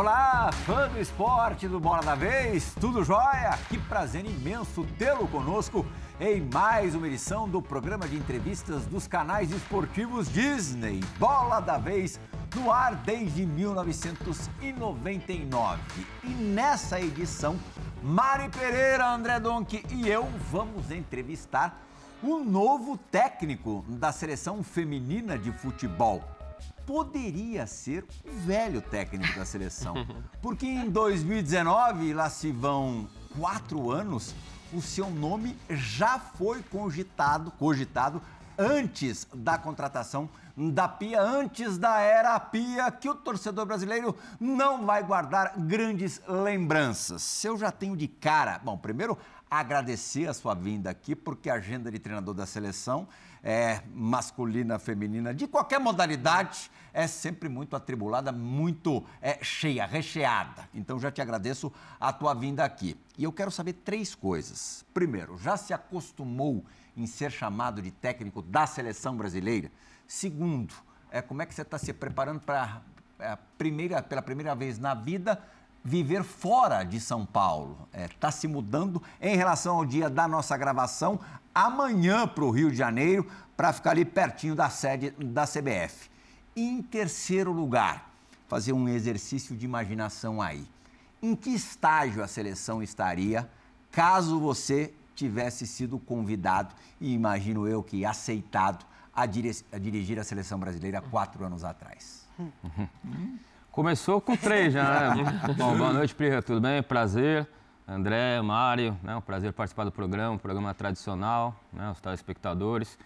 Olá, fã do esporte do Bola da Vez, tudo jóia? Que prazer imenso tê-lo conosco em mais uma edição do programa de entrevistas dos canais esportivos Disney. Bola da Vez no ar desde 1999. E nessa edição, Mari Pereira, André Donk e eu vamos entrevistar o novo técnico da seleção feminina de futebol poderia ser o velho técnico da seleção. Porque em 2019, lá se vão quatro anos, o seu nome já foi cogitado, cogitado antes da contratação da Pia, antes da era Pia, que o torcedor brasileiro não vai guardar grandes lembranças. Eu já tenho de cara, bom, primeiro agradecer a sua vinda aqui, porque a agenda de treinador da seleção é masculina, feminina, de qualquer modalidade, é sempre muito atribulada, muito é, cheia, recheada. Então já te agradeço a tua vinda aqui. E eu quero saber três coisas. Primeiro, já se acostumou em ser chamado de técnico da seleção brasileira? Segundo, é, como é que você está se preparando para é, primeira, pela primeira vez na vida viver fora de São Paulo. Está é, tá se mudando em relação ao dia da nossa gravação, amanhã para o Rio de Janeiro, para ficar ali pertinho da sede da CBF. Em terceiro lugar, fazer um exercício de imaginação aí. Em que estágio a seleção estaria caso você tivesse sido convidado, e imagino eu que aceitado, a, a dirigir a seleção brasileira quatro anos atrás? Começou com três já, né? Bom, boa noite, Prira, tudo bem? Prazer. André, Mário, né? um prazer participar do programa, um programa tradicional, né? os telespectadores.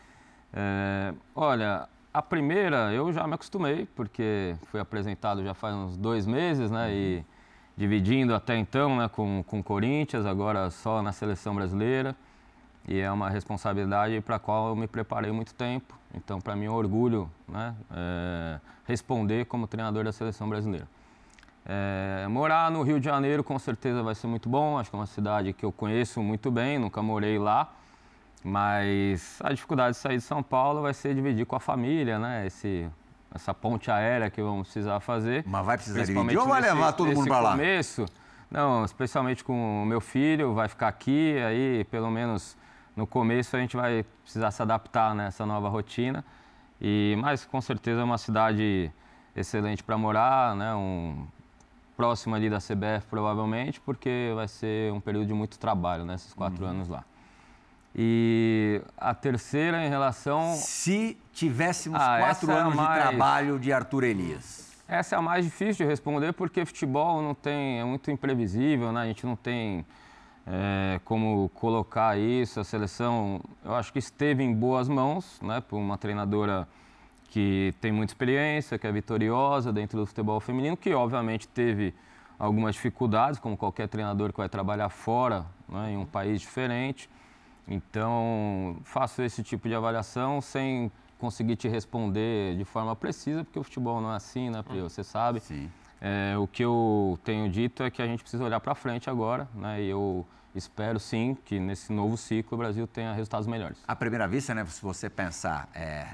É, olha, a primeira, eu já me acostumei, porque fui apresentado já faz uns dois meses, né? E dividindo até então né, com o Corinthians, agora só na seleção brasileira. E é uma responsabilidade para a qual eu me preparei muito tempo. Então, para mim, é um orgulho né, é, responder como treinador da seleção brasileira. É, morar no Rio de Janeiro com certeza vai ser muito bom. Acho que é uma cidade que eu conheço muito bem, nunca morei lá. Mas a dificuldade de sair de São Paulo vai ser dividir com a família, né? Esse, essa ponte aérea que vamos precisar fazer. Mas vai precisar dividir ou vai levar todo mundo para lá? começo, não, especialmente com o meu filho, vai ficar aqui, aí pelo menos no começo a gente vai precisar se adaptar nessa nova rotina. E, mas com certeza é uma cidade excelente para morar, né? Um, próximo ali da CBF provavelmente, porque vai ser um período de muito trabalho, nesses né? quatro uhum. anos lá. E a terceira em relação. Se tivéssemos ah, quatro é anos mais... de trabalho de Arthur Elias. Essa é a mais difícil de responder porque futebol não tem, é muito imprevisível, né? A gente não tem é, como colocar isso. A seleção, eu acho que esteve em boas mãos, né? Por uma treinadora que tem muita experiência, que é vitoriosa dentro do futebol feminino, que obviamente teve algumas dificuldades, como qualquer treinador que vai trabalhar fora, né? em um país diferente. Então, faço esse tipo de avaliação sem conseguir te responder de forma precisa, porque o futebol não é assim, né, Pri? Você sabe. Sim. É, o que eu tenho dito é que a gente precisa olhar para frente agora, né? E eu espero sim que nesse novo ciclo o Brasil tenha resultados melhores. À primeira vista, né, se você pensar é,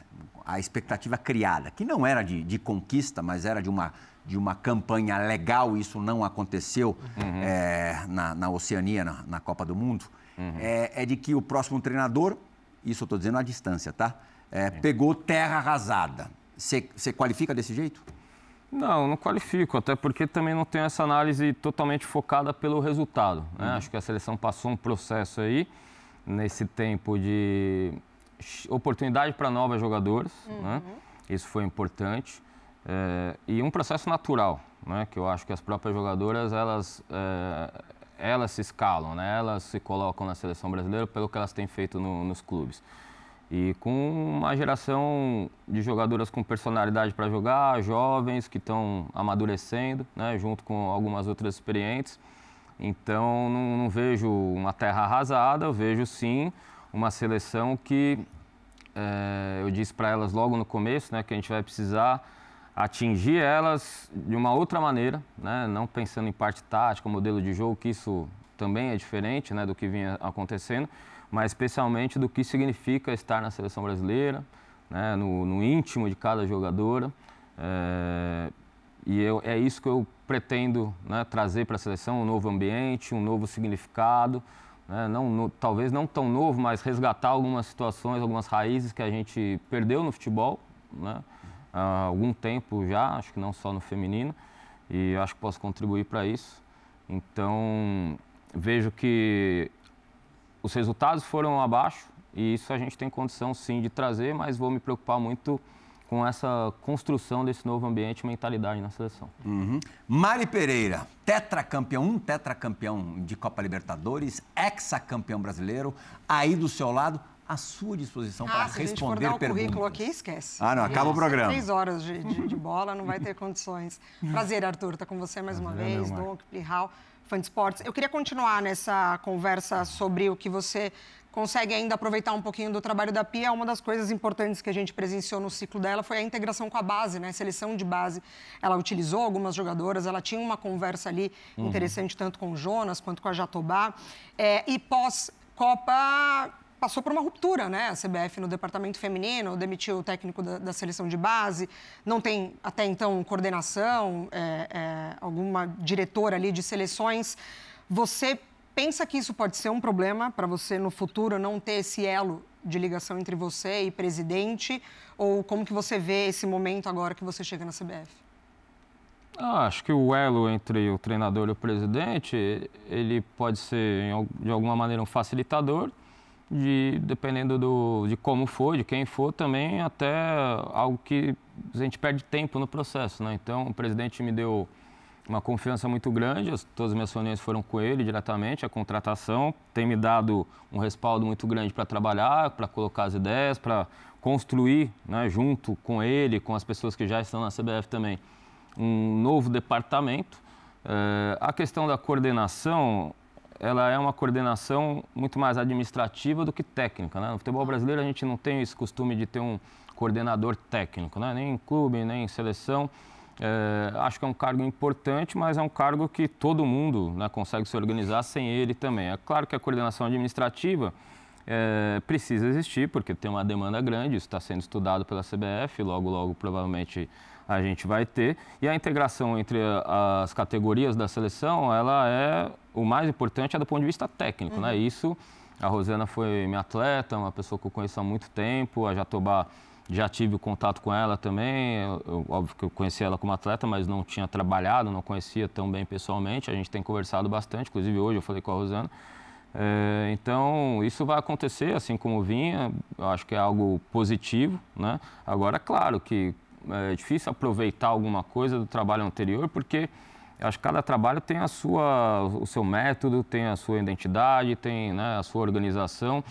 a expectativa criada, que não era de, de, conquista, mas era de uma, de uma campanha legal, isso não aconteceu uhum. é, na, na Oceania, na, na Copa do Mundo uhum. é, é, de que o próximo treinador, isso eu estou dizendo à distância, tá? É, pegou terra arrasada. Você qualifica desse jeito? Não, não qualifico, até porque também não tem essa análise totalmente focada pelo resultado. Né? Uhum. Acho que a seleção passou um processo aí, nesse tempo de oportunidade para novas jogadoras, né? uhum. né? isso foi importante. É, e um processo natural, né? que eu acho que as próprias jogadoras, elas, é, elas se escalam, né? elas se colocam na seleção brasileira pelo que elas têm feito no, nos clubes. E com uma geração de jogadoras com personalidade para jogar, jovens que estão amadurecendo, né? junto com algumas outras experientes. Então, não, não, vejo uma terra arrasada, eu vejo sim uma seleção que é, eu disse para elas logo no começo né, que a gente vai precisar atingir elas de uma outra maneira, né? não pensando em parte tática, modelo de jogo, que isso também é diferente né, do que vinha acontecendo, mas especialmente do que significa estar na seleção brasileira, né, no, no íntimo de cada jogadora. É, e eu, é isso que eu pretendo né, trazer para a seleção, um novo ambiente, um novo significado, né, não, no, talvez não tão novo, mas resgatar algumas situações, algumas raízes que a gente perdeu no futebol, né, há algum tempo já, acho que não só no feminino, e acho que posso contribuir para isso. Então, vejo que os resultados foram abaixo e isso a gente tem condição sim de trazer, mas vou me preocupar muito com essa construção desse novo ambiente e mentalidade na seleção. Uhum. Mari Pereira, tetracampeão, um tetracampeão de Copa Libertadores, hexacampeão brasileiro, aí do seu lado, à sua disposição ah, para responder perguntas. Se a gente for dar o perguntas. currículo aqui, esquece. Ah, não, acaba o programa. Três horas de, de, de, bola, não vai ter condições. Prazer, Arthur, estar tá com você mais uma vez, Donk, Plihal, fã de esportes. Eu queria continuar nessa conversa sobre o que você consegue ainda aproveitar um pouquinho do trabalho da Pia. Uma das coisas importantes que a gente presenciou no ciclo dela foi a integração com a base, né? Seleção de base. Ela utilizou algumas jogadoras, ela tinha uma conversa ali uhum. interessante tanto com o Jonas quanto com a Jatobá. É, e pós-Copa passou por uma ruptura, né? A CBF no departamento feminino demitiu o técnico da, da seleção de base, não tem até então coordenação, é, é, alguma diretora ali de seleções. Você pensa que isso pode ser um problema para você no futuro não ter esse elo de ligação entre você e presidente? Ou como que você vê esse momento agora que você chega na CBF? Ah, acho que o elo entre o treinador e o presidente, ele pode ser de alguma maneira um facilitador, de, dependendo do, de como for, de quem for, também até algo que a gente perde tempo no processo, né? Então, o presidente me deu uma confiança muito grande. todas as minhas reuniões foram com ele diretamente. A contratação tem me dado um respaldo muito grande para trabalhar, para colocar as ideias, para construir, né, junto com ele, com as pessoas que já estão na CBF também, um novo departamento. É, a questão da coordenação, ela é uma coordenação muito mais administrativa do que técnica. Né? No futebol brasileiro a gente não tem esse costume de ter um coordenador técnico, né? nem em clube, nem em seleção. É, acho que é um cargo importante, mas é um cargo que todo mundo né, consegue se organizar sem ele também. É claro que a coordenação administrativa é, precisa existir, porque tem uma demanda grande, isso está sendo estudado pela CBF, logo, logo, provavelmente a gente vai ter. E a integração entre as categorias da seleção, ela é o mais importante é do ponto de vista técnico, né? uhum. né? Isso, a Rosana foi minha atleta, uma pessoa que eu conheço há muito tempo, a Jatobá já tive contato com ela também, eu, óbvio que eu conhecia ela como atleta, mas não tinha trabalhado, não conhecia tão bem pessoalmente. A gente tem conversado bastante, inclusive hoje eu falei com a Rosana. É, então, isso vai acontecer, assim como vinha, eu acho que é algo positivo. Né? Agora, claro que é difícil aproveitar alguma coisa do trabalho anterior, porque eu acho que cada trabalho tem a sua, o seu método, tem a sua identidade, tem né, a sua organização.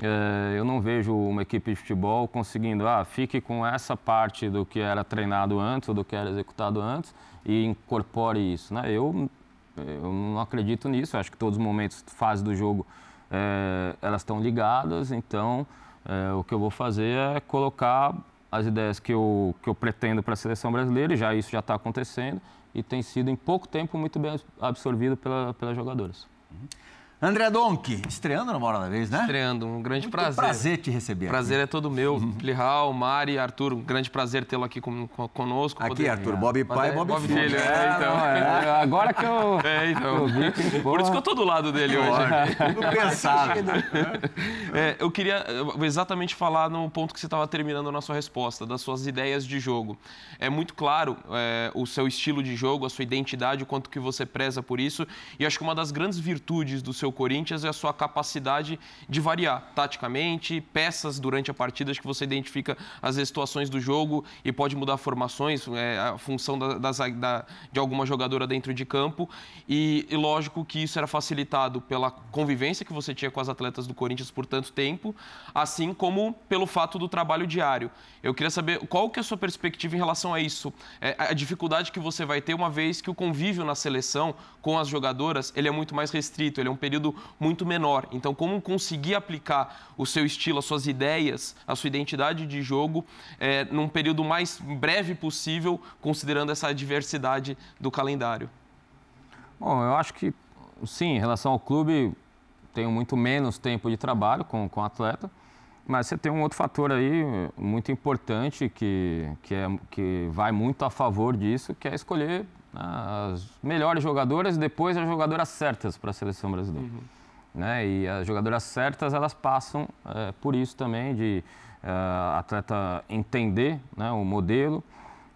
É, eu não vejo uma equipe de futebol conseguindo, ah, fique com essa parte do que era treinado antes ou do que era executado antes e incorpore isso. Né? Eu, eu não acredito nisso, acho que todos os momentos, fase do jogo, é, elas estão ligadas, então é, o que eu vou fazer é colocar as ideias que eu, que eu pretendo para a seleção brasileira, e já isso já está acontecendo, e tem sido em pouco tempo muito bem absorvido pela, pelas jogadoras. Uhum. André Donk, estreando no Hora da Vez, né? Estreando, um grande Muito prazer. prazer te receber Prazer aqui. é todo meu. Uhum. Plihal, Mari, Arthur, um grande prazer tê-lo aqui com, com, conosco. Aqui, poder... Arthur, Bob pai, é, Bob, Bob filho. filho. É, então. É, agora que eu... É, então. Eu vi que, Por isso que eu tô do lado dele hoje. Tudo pensado. É, eu queria exatamente falar no ponto que você estava terminando na sua resposta, das suas ideias de jogo. É muito claro é, o seu estilo de jogo, a sua identidade, o quanto que você preza por isso. E acho que uma das grandes virtudes do seu Corinthians é a sua capacidade de variar taticamente, peças durante a partida que você identifica as situações do jogo e pode mudar formações, é, a função da, da, de alguma jogadora dentro de campo. E, e lógico que isso era facilitado pela convivência que você tinha com as atletas do Corinthians por tanto tempo, assim como pelo fato do trabalho diário. Eu queria saber qual que é a sua perspectiva em relação a isso, é, a dificuldade que você vai ter uma vez que o convívio na seleção com as jogadoras ele é muito mais restrito, ele é um período muito menor. Então, como conseguir aplicar o seu estilo, as suas ideias, a sua identidade de jogo é, num período mais breve possível, considerando essa diversidade do calendário? Bom, eu acho que sim, em relação ao clube, tenho muito menos tempo de trabalho com, com atleta. Mas você tem um outro fator aí muito importante que, que, é, que vai muito a favor disso, que é escolher né, as melhores jogadoras e depois as jogadoras certas para a seleção brasileira. Uhum. Né? E as jogadoras certas, elas passam é, por isso também, de é, atleta entender né, o modelo,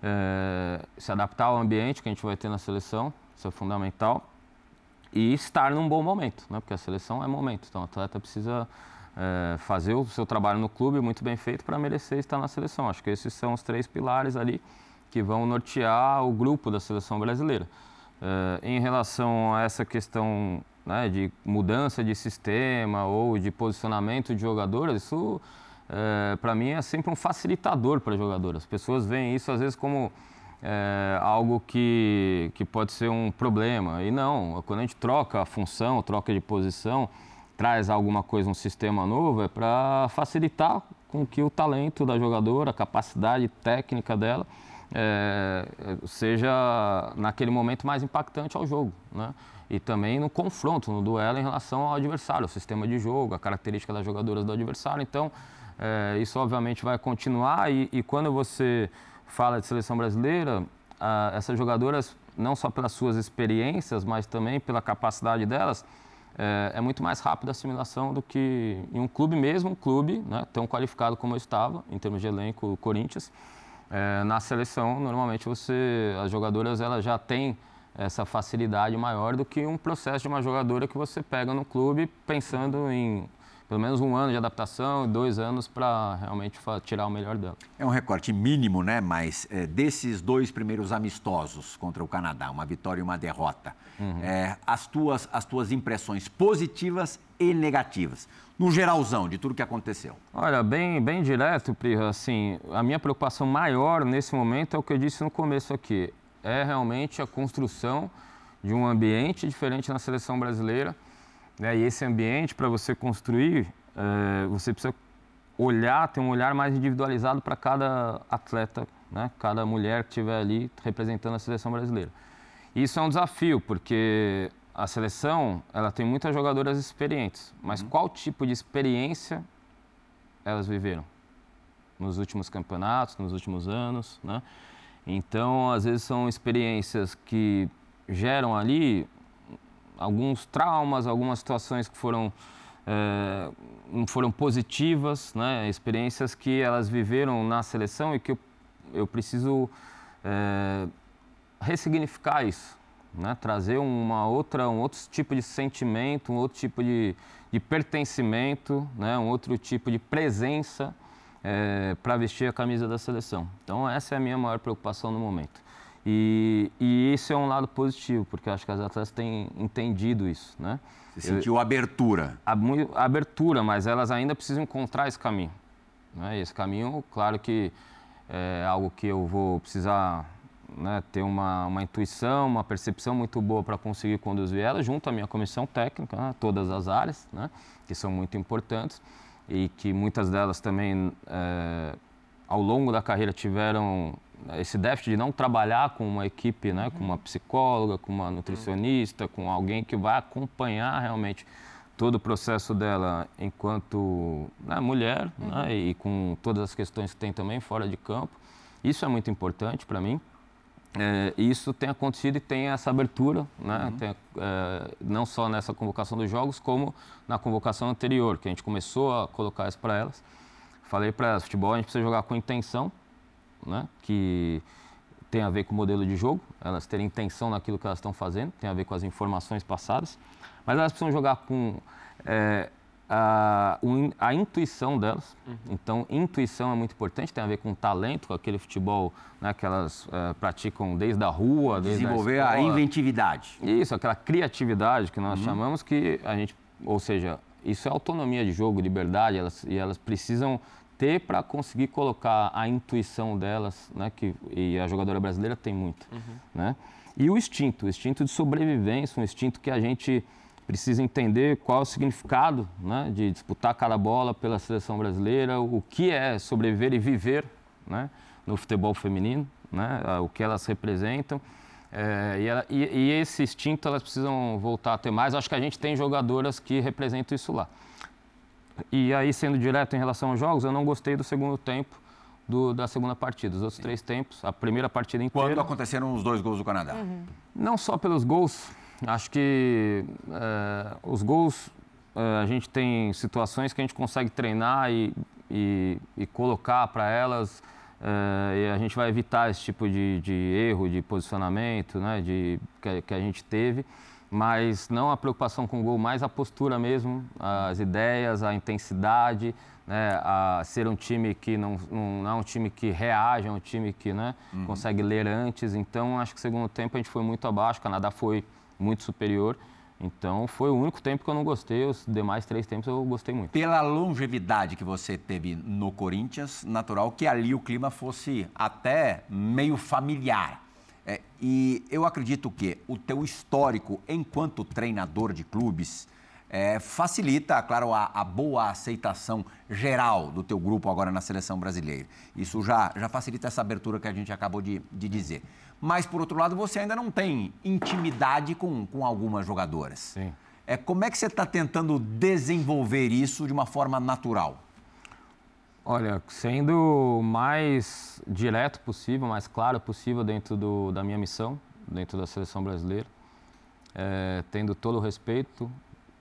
é, se adaptar ao ambiente que a gente vai ter na seleção, isso é fundamental, e estar num bom momento, né? porque a seleção é momento, então o atleta precisa é, fazer o seu trabalho no clube muito bem feito para merecer estar na seleção. Acho que esses são os três pilares ali que vão nortear o grupo da seleção brasileira. É, em relação a essa questão né, de mudança de sistema ou de posicionamento de jogadoras, isso é, para mim é sempre um facilitador para jogadoras. As pessoas veem isso às vezes como é, algo que, que pode ser um problema. E não, quando a gente troca a função, troca de posição, traz alguma coisa, um sistema novo, é para facilitar com que o talento da jogadora, a capacidade técnica dela, é, seja naquele momento mais impactante ao jogo. Né? E também no confronto, no duelo em relação ao adversário, o sistema de jogo, a característica das jogadoras do adversário. Então, é, isso obviamente vai continuar e, e, quando você fala de seleção brasileira, a, essas jogadoras, não só pelas suas experiências, mas também pela capacidade delas, é, é, muito mais rápida a assimilação do que em um clube mesmo, um clube né, tão qualificado como eu estava, em termos de elenco, o Corinthians. É, na seleção, normalmente você, as jogadoras elas já têm essa facilidade maior do que um processo de uma jogadora que você pega no clube pensando em pelo menos um ano de adaptação, dois anos para realmente tirar o melhor dela. É um recorte mínimo, né? Mas é, desses dois primeiros amistosos contra o Canadá, uma vitória e uma derrota, uhum. é, as, tuas, as tuas impressões positivas e negativas, no geralzão de tudo que aconteceu? Olha, bem, bem direto, Prira, assim, a minha preocupação maior nesse momento é o que eu disse no começo aqui, é realmente a construção de um ambiente diferente na seleção brasileira, né? E esse ambiente, para você construir, é, você precisa olhar, ter um olhar mais individualizado para cada atleta, né? cada mulher que estiver ali representando a seleção brasileira. Isso é um desafio, porque a seleção ela tem muitas jogadoras experientes, mas uhum. qual tipo de experiência elas viveram nos últimos campeonatos, nos últimos anos, né? Então, às vezes são experiências que geram ali alguns traumas, algumas situações que foram é, foram positivas, né? experiências que elas viveram na seleção e que eu, eu preciso é, ressignificar isso, né? trazer uma outra, um outro tipo de sentimento, um outro tipo de, de pertencimento, né? um outro tipo de presença é, para vestir a camisa da seleção. Então essa é a minha maior preocupação no momento. E, e isso é um lado positivo, porque acho que as atletas têm entendido isso, né? Você sentiu Eu, abertura? A, a, abertura, mas elas ainda precisam encontrar esse caminho. Né? Esse caminho, claro que é algo que eu vou precisar né, ter uma, uma intuição, uma percepção muito boa para conseguir conduzir elas, junto à minha comissão técnica, né, todas as áreas, né, que são muito importantes e que muitas delas também, é, ao longo da carreira, tiveram esse déficit de não trabalhar com uma equipe, né, com uma psicóloga, com uma nutricionista, com alguém que vai acompanhar realmente todo o processo dela enquanto né, mulher uhum. né, e com todas as questões que tem também fora de campo. Isso é muito importante para mim. É, isso tem acontecido e tem essa abertura, né? Uhum. Tem, é, não só nessa convocação dos jogos, como na convocação anterior, que a gente começou a colocar isso para elas. Falei para elas, futebol a gente precisa jogar com intenção, né? que tem a ver com o modelo de jogo, elas terem intenção naquilo que elas estão fazendo, tem a ver com as informações passadas, mas elas precisam jogar com é, a, a, intuição delas. Uhum. Então, intuição é muito importante, tem a ver com talento, com aquele futebol né, que elas é, praticam desde a rua, desde Desenvolver a, a, inventividade. Isso, aquela criatividade que nós uhum. chamamos, que a gente, ou seja, isso é autonomia de jogo, liberdade, elas, e elas precisam ter para conseguir colocar a intuição delas, né, que e a jogadora brasileira tem muito, uhum. né? E o instinto, o instinto de sobrevivência, um instinto que a gente precisa entender qual é o significado, né, de disputar cada bola pela seleção brasileira, o que é sobreviver e viver, né, no futebol feminino, né, o que elas representam. É, e, ela, e, e, esse instinto elas precisam voltar a ter mais. Acho que a gente tem jogadoras que representam isso lá. E aí, sendo direto em relação aos jogos, eu não gostei do segundo tempo do, da segunda partida. Os outros Sim. três tempos, a primeira partida inteira... Quando aconteceram os dois gols do Canadá? Uhum. Não só pelos gols, acho que é, os gols, é, a gente tem situações que a gente consegue treinar e, e, e colocar para elas... É, e a gente vai evitar esse tipo de, de erro, de posicionamento, né, de, que, que a gente teve mas não a preocupação com o gol, mais a postura mesmo, as ideias, a intensidade, né, a ser um time que não, não, não, é um time que reage, é um time que né, uhum. consegue ler antes. Então, acho que segundo tempo a gente foi muito abaixo, o Canadá foi muito superior. Então, foi o único tempo que eu não gostei, os demais três tempos eu gostei muito. Pela longevidade que você teve no Corinthians, natural que ali o clima fosse até meio familiar. E eu acredito que o teu histórico enquanto treinador de clubes é, facilita, claro, a, a, boa aceitação geral do teu grupo agora na seleção brasileira. Isso já, já facilita essa abertura que a gente acabou de, de dizer. Mas, por outro lado, você ainda não tem intimidade com, com algumas jogadoras. Sim. É, como é que você está tentando desenvolver isso de uma forma natural? Olha, sendo mais direto possível, mais claro possível dentro do, da minha missão, dentro da seleção brasileira, é, tendo todo o respeito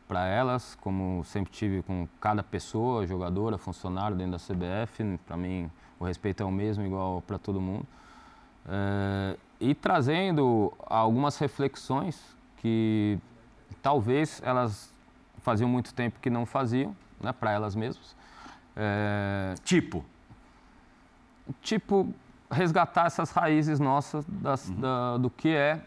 para elas, como sempre tive com cada pessoa, jogadora, funcionário dentro da CBF. Para mim, o respeito é o mesmo, igual para todo mundo. É, e trazendo algumas reflexões que talvez elas faziam muito tempo que não faziam, né, para elas mesmas. É, tipo? Tipo, resgatar essas raízes nossas das, uhum. da, do que é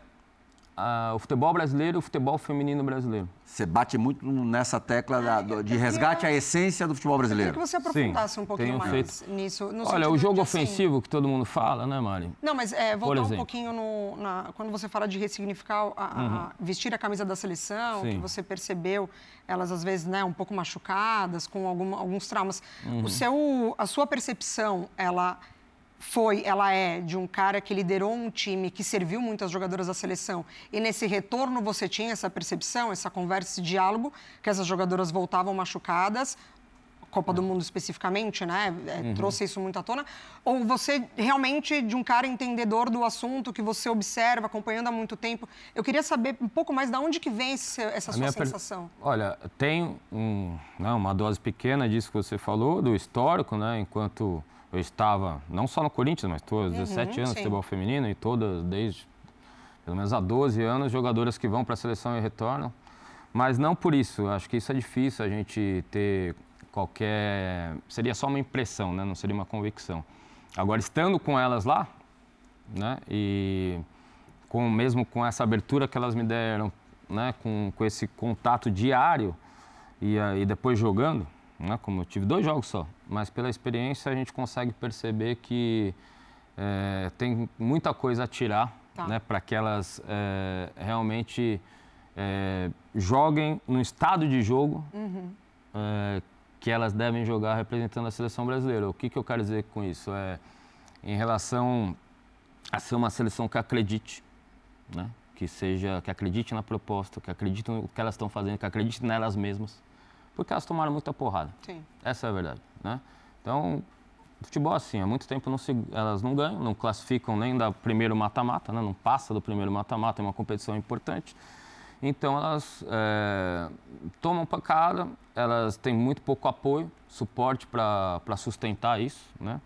uh, o futebol brasileiro e o futebol feminino brasileiro. Você bate muito nessa tecla da, do, de resgate à essência do futebol brasileiro. Eu queria que você aprofundasse Sim, um pouquinho mais feito. nisso. Olha, o jogo assim, ofensivo assim... que todo mundo fala, né, Mari? Não, mas é, voltar um pouquinho no, na, quando você fala de ressignificar, a, uhum. a, vestir a camisa da seleção, Sim. que você percebeu elas às vezes né, um pouco machucadas, com algum, alguns traumas. Uhum. O seu, a sua percepção, ela foi, ela é de um cara que liderou um time que serviu muitas jogadoras da seleção. E nesse retorno você tinha essa percepção, essa conversa, esse diálogo, que essas jogadoras voltavam machucadas, Copa do Mundo especificamente, né? É, uhum. Trouxe isso muito à tona. Ou você realmente de um cara entendedor do assunto, que você observa, acompanhando há muito tempo. Eu queria saber um pouco mais de onde que vem esse, essa a sua sensação. Per... Olha, tem um, né, uma dose pequena disso que você falou, do histórico, né? Enquanto eu estava, não só no Corinthians, mas todos, uhum, 17 anos de futebol feminino e todas, desde pelo menos há 12 anos, jogadoras que vão para a seleção e retornam. Mas não por isso, acho que isso é difícil a gente ter qualquer. Seria só uma impressão, né? não seria uma convicção. Agora, estando com elas lá, né? e com, mesmo com essa abertura que elas me deram, né? com, com esse contato diário e, e depois jogando, né? como eu tive dois jogos só, mas pela experiência a gente consegue perceber que é, tem muita coisa a tirar tá. né, para que elas é, realmente é, joguem no estado de jogo uhum. que elas devem jogar representando a seleção brasileira. O que, que eu quero dizer com isso? É em relação a ser uma seleção que acredite, né? que seja, que acredite na proposta, que acredite no que elas estão fazendo, que acredite nelas mesmas porque elas tomaram muita porrada. Sim. Essa é a verdade, né? Então, futebol assim, há muito tempo não se, elas não ganham, não classificam nem da primeiro mata-mata, né? não passa do primeiro mata-mata, é uma competição importante. Então elas é, tomam pancada, elas têm muito pouco apoio, suporte para sustentar isso, né?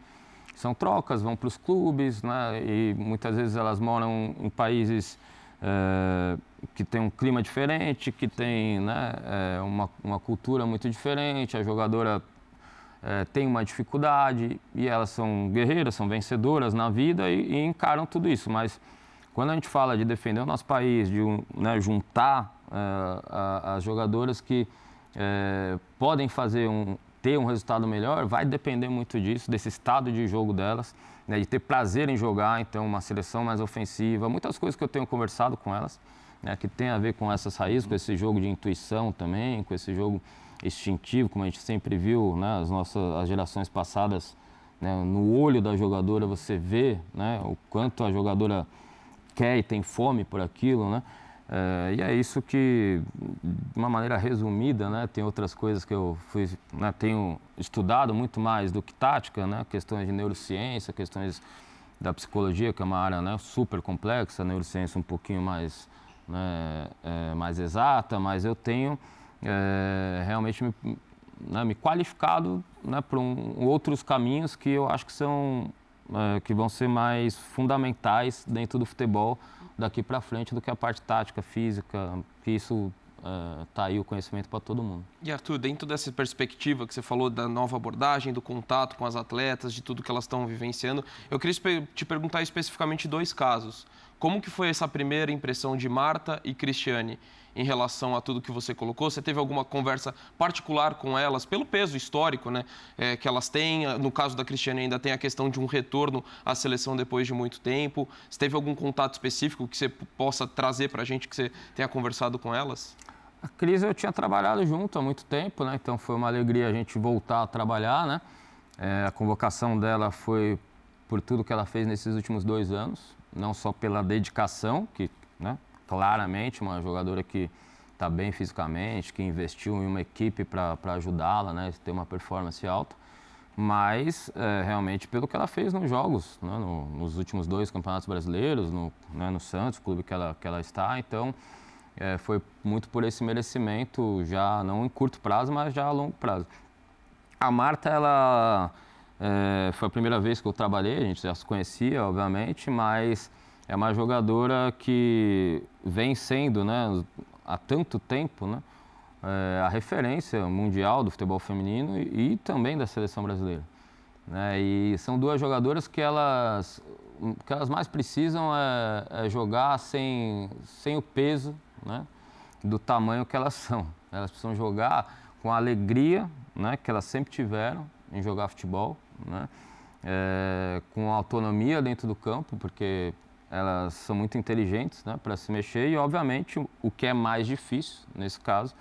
São trocas, vão para os clubes, né? E muitas vezes elas moram em países é, que tem um clima diferente, que tem né, é, uma, uma cultura muito diferente, a jogadora é, tem uma dificuldade e elas são guerreiras, são vencedoras na vida e, e, encaram tudo isso. Mas quando a gente fala de defender o nosso país, de né, juntar é, as jogadoras que é, podem fazer um, ter um resultado melhor, vai depender muito disso, desse estado de jogo delas, né, de ter prazer em jogar, então uma seleção mais ofensiva, muitas coisas que eu tenho conversado com elas né, que tem a ver com essas raízes, com esse jogo de intuição também, com esse jogo instintivo, como a gente sempre viu, né, as nossas as gerações passadas, né, no olho da jogadora você vê né, o quanto a jogadora quer e tem fome por aquilo, né? É, e é isso que, de uma maneira resumida, né, tem outras coisas que eu fui, né, tenho estudado muito mais do que tática, né, questões de neurociência, questões da psicologia, que é uma área né, super complexa, neurociência um pouquinho mais, né, é, mais exata, mas eu tenho é, realmente me, né, me qualificado né, para um, outros caminhos que eu acho que são é, que vão ser mais fundamentais dentro do futebol daqui para frente do que a parte tática, física, que isso está uh, aí o conhecimento para todo mundo. E Arthur, dentro dessa perspectiva que você falou da nova abordagem, do contato com as atletas, de tudo que elas estão vivenciando, eu queria te perguntar especificamente dois casos. Como que foi essa primeira impressão de Marta e Cristiane? em relação a tudo que você colocou? Você teve alguma conversa particular com elas, pelo peso histórico né, é, que elas têm? No caso da Cristiane, ainda tem a questão de um retorno à seleção depois de muito tempo. Você teve algum contato específico que você possa trazer para a gente, que você tenha conversado com elas? A Cris eu tinha trabalhado junto há muito tempo, né? então foi uma alegria a gente voltar a trabalhar. Né? É, a convocação dela foi por tudo que ela fez nesses últimos dois anos, não só pela dedicação, que né, claramente uma jogadora que está bem fisicamente, que investiu em uma equipe para ajudá-la, né, ter uma performance alta, mas é, realmente pelo que ela fez nos jogos, né, no, nos últimos dois campeonatos brasileiros, no, né, no Santos, clube que ela, que ela está, então é, foi muito por esse merecimento, já não em curto prazo, mas já a longo prazo. A Marta, ela é, foi a primeira vez que eu trabalhei, a gente já se conhecia, obviamente, mas é uma jogadora que vem sendo, né, há tanto tempo, né, é, a referência mundial do futebol feminino e, e também da seleção brasileira. Né? E são duas jogadoras que elas, que elas mais precisam é, é, jogar sem, sem o peso né, do tamanho que elas são. Elas precisam jogar com a alegria né, que elas sempre tiveram em jogar futebol, né, é, com autonomia dentro do campo, porque elas são muito inteligentes né, para se mexer e, obviamente, o que é mais difícil nesse caso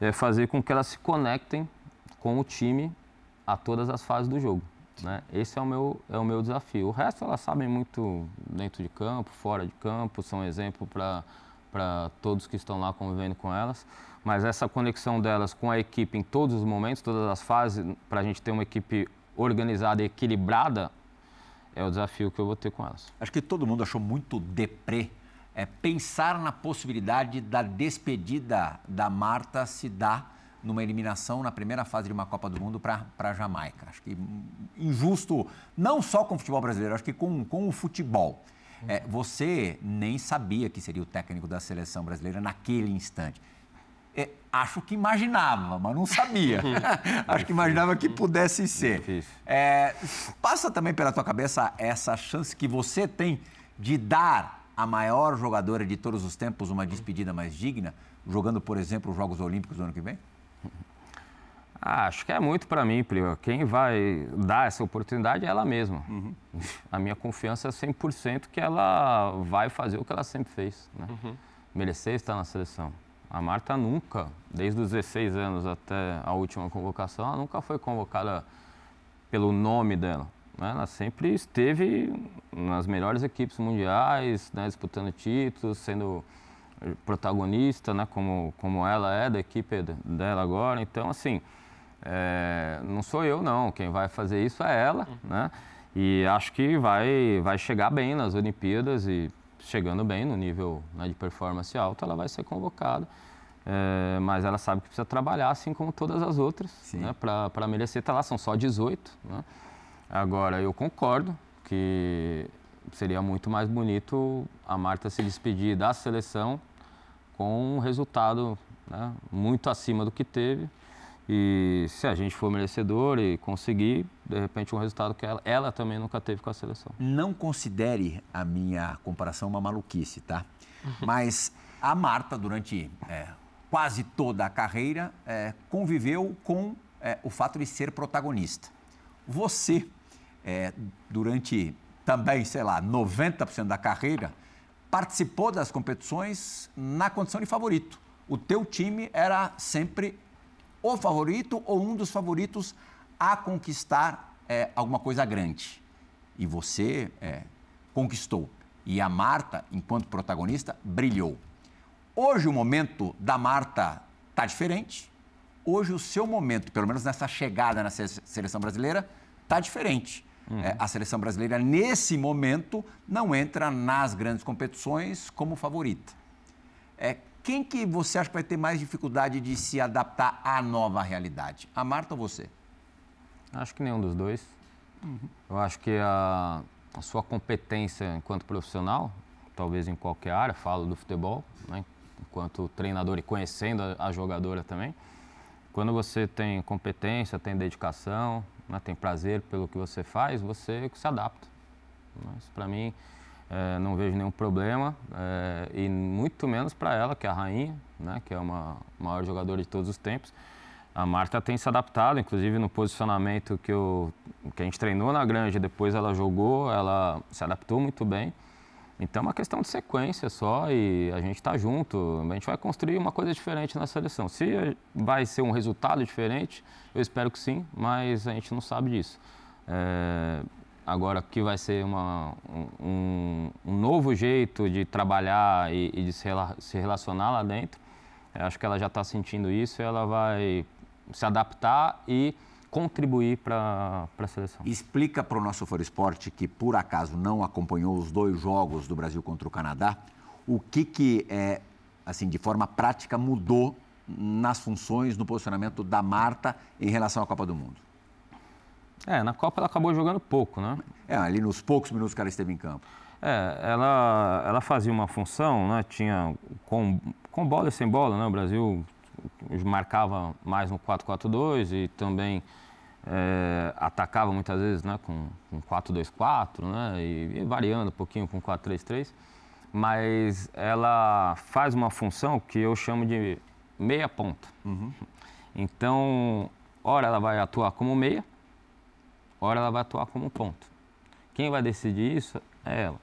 é fazer com que elas se conectem com o time a todas as fases do jogo. Né? Esse é o, meu, é o meu desafio. O resto elas sabem muito dentro de campo, fora de campo, são exemplo para todos que estão lá convivendo com elas. Mas essa conexão delas com a equipe em todos os momentos, todas as fases, para a gente ter uma equipe organizada e equilibrada, é o desafio que eu vou ter com elas. Acho que todo mundo achou muito deprê é, pensar na possibilidade da despedida da Marta se dar numa eliminação na primeira fase de uma Copa do Mundo para a Jamaica. Acho que injusto, não só com o futebol brasileiro, acho que com, com o futebol. É, você nem sabia que seria o técnico da seleção brasileira naquele instante. É, acho que imaginava, mas não sabia. acho que imaginava que pudesse ser. É, passa também pela tua cabeça essa chance que você tem de dar a maior jogadora de todos os tempos uma despedida mais digna, jogando, por exemplo, os Jogos Olímpicos do ano que vem? Ah, acho que é muito para mim, Plio. Quem vai dar essa oportunidade é ela mesma. Uhum. A minha confiança é 100% que ela vai fazer o que ela sempre fez. Né? Uhum. Merecer estar na seleção. A Marta nunca, desde os 16 anos até a última convocação, ela nunca foi convocada pelo nome dela. Né? Ela sempre esteve nas melhores equipes mundiais, né? disputando títulos, sendo protagonista, né? como, como ela é da equipe dela agora. Então, assim, é, não sou eu, não. Quem vai fazer isso é ela. Uhum. Né? E acho que vai, vai chegar bem nas Olimpíadas e chegando bem no nível né, de performance alto, ela vai ser convocada. É, mas ela sabe que precisa trabalhar assim como todas as outras né, para merecer estar tá lá. São só 18. Né? Agora, eu concordo que seria muito mais bonito a Marta se despedir da seleção com um resultado né, muito acima do que teve. E se a gente for merecedor e conseguir, de repente, um resultado que ela, ela também nunca teve com a seleção. Não considere a minha comparação uma maluquice, tá? Mas a Marta, durante é, quase toda a carreira, é, conviveu com é, o fato de ser protagonista. Você, é, durante também, sei lá, 90% da carreira, participou das competições na condição de favorito. O teu time era sempre o favorito ou um dos favoritos a conquistar é, alguma coisa grande. E você é, conquistou. E a Marta, enquanto protagonista, brilhou. Hoje o momento da Marta está diferente. Hoje o seu momento, pelo menos nessa chegada na seleção brasileira, está diferente. Uhum. É, a seleção brasileira, nesse momento, não entra nas grandes competições como favorita. É, quem que você acha que vai ter mais dificuldade de se adaptar à nova realidade? A Marta ou você? Acho que nenhum dos dois. Uhum. Eu acho que a, a, sua competência enquanto profissional, talvez em qualquer área, falo do futebol, né? enquanto treinador e conhecendo a, a jogadora também, quando você tem competência, tem dedicação, né, tem prazer pelo que você faz, você se adapta. Mas para mim, é, não vejo nenhum problema é, e muito menos para ela, que é a rainha, né, que é uma maior jogadora de todos os tempos. A Marta tem se adaptado, inclusive no posicionamento que, eu, que a gente treinou na grande, depois ela jogou, ela se adaptou muito bem. Então é uma questão de sequência só e a gente está junto. A gente vai construir uma coisa diferente na seleção. Se vai ser um resultado diferente, eu espero que sim, mas a gente não sabe disso. É, agora que vai ser uma, um, um, novo jeito de trabalhar e, e de se, se, relacionar lá dentro, acho que ela já está sentindo isso e ela vai se adaptar e contribuir para a seleção. Explica para o nosso Foro Esporte, que por acaso não acompanhou os dois jogos do Brasil contra o Canadá, o que, que é, assim, de forma prática mudou nas funções, no posicionamento da Marta em relação à Copa do Mundo? É, na Copa ela acabou jogando pouco, né? É, ali nos poucos minutos que ela esteve em campo. É, ela, ela fazia uma função, né? Tinha com, com bola e sem bola, né? O Brasil marcava mais no 4-4-2 e também é, atacava muitas vezes né, com, com 4-2-4 né, e, e, variando um pouquinho com 4-3-3. Mas ela faz uma função que eu chamo de meia ponta. Uhum. Então, ora ela vai atuar como meia, ora ela vai atuar como ponto. Quem vai decidir isso é ela.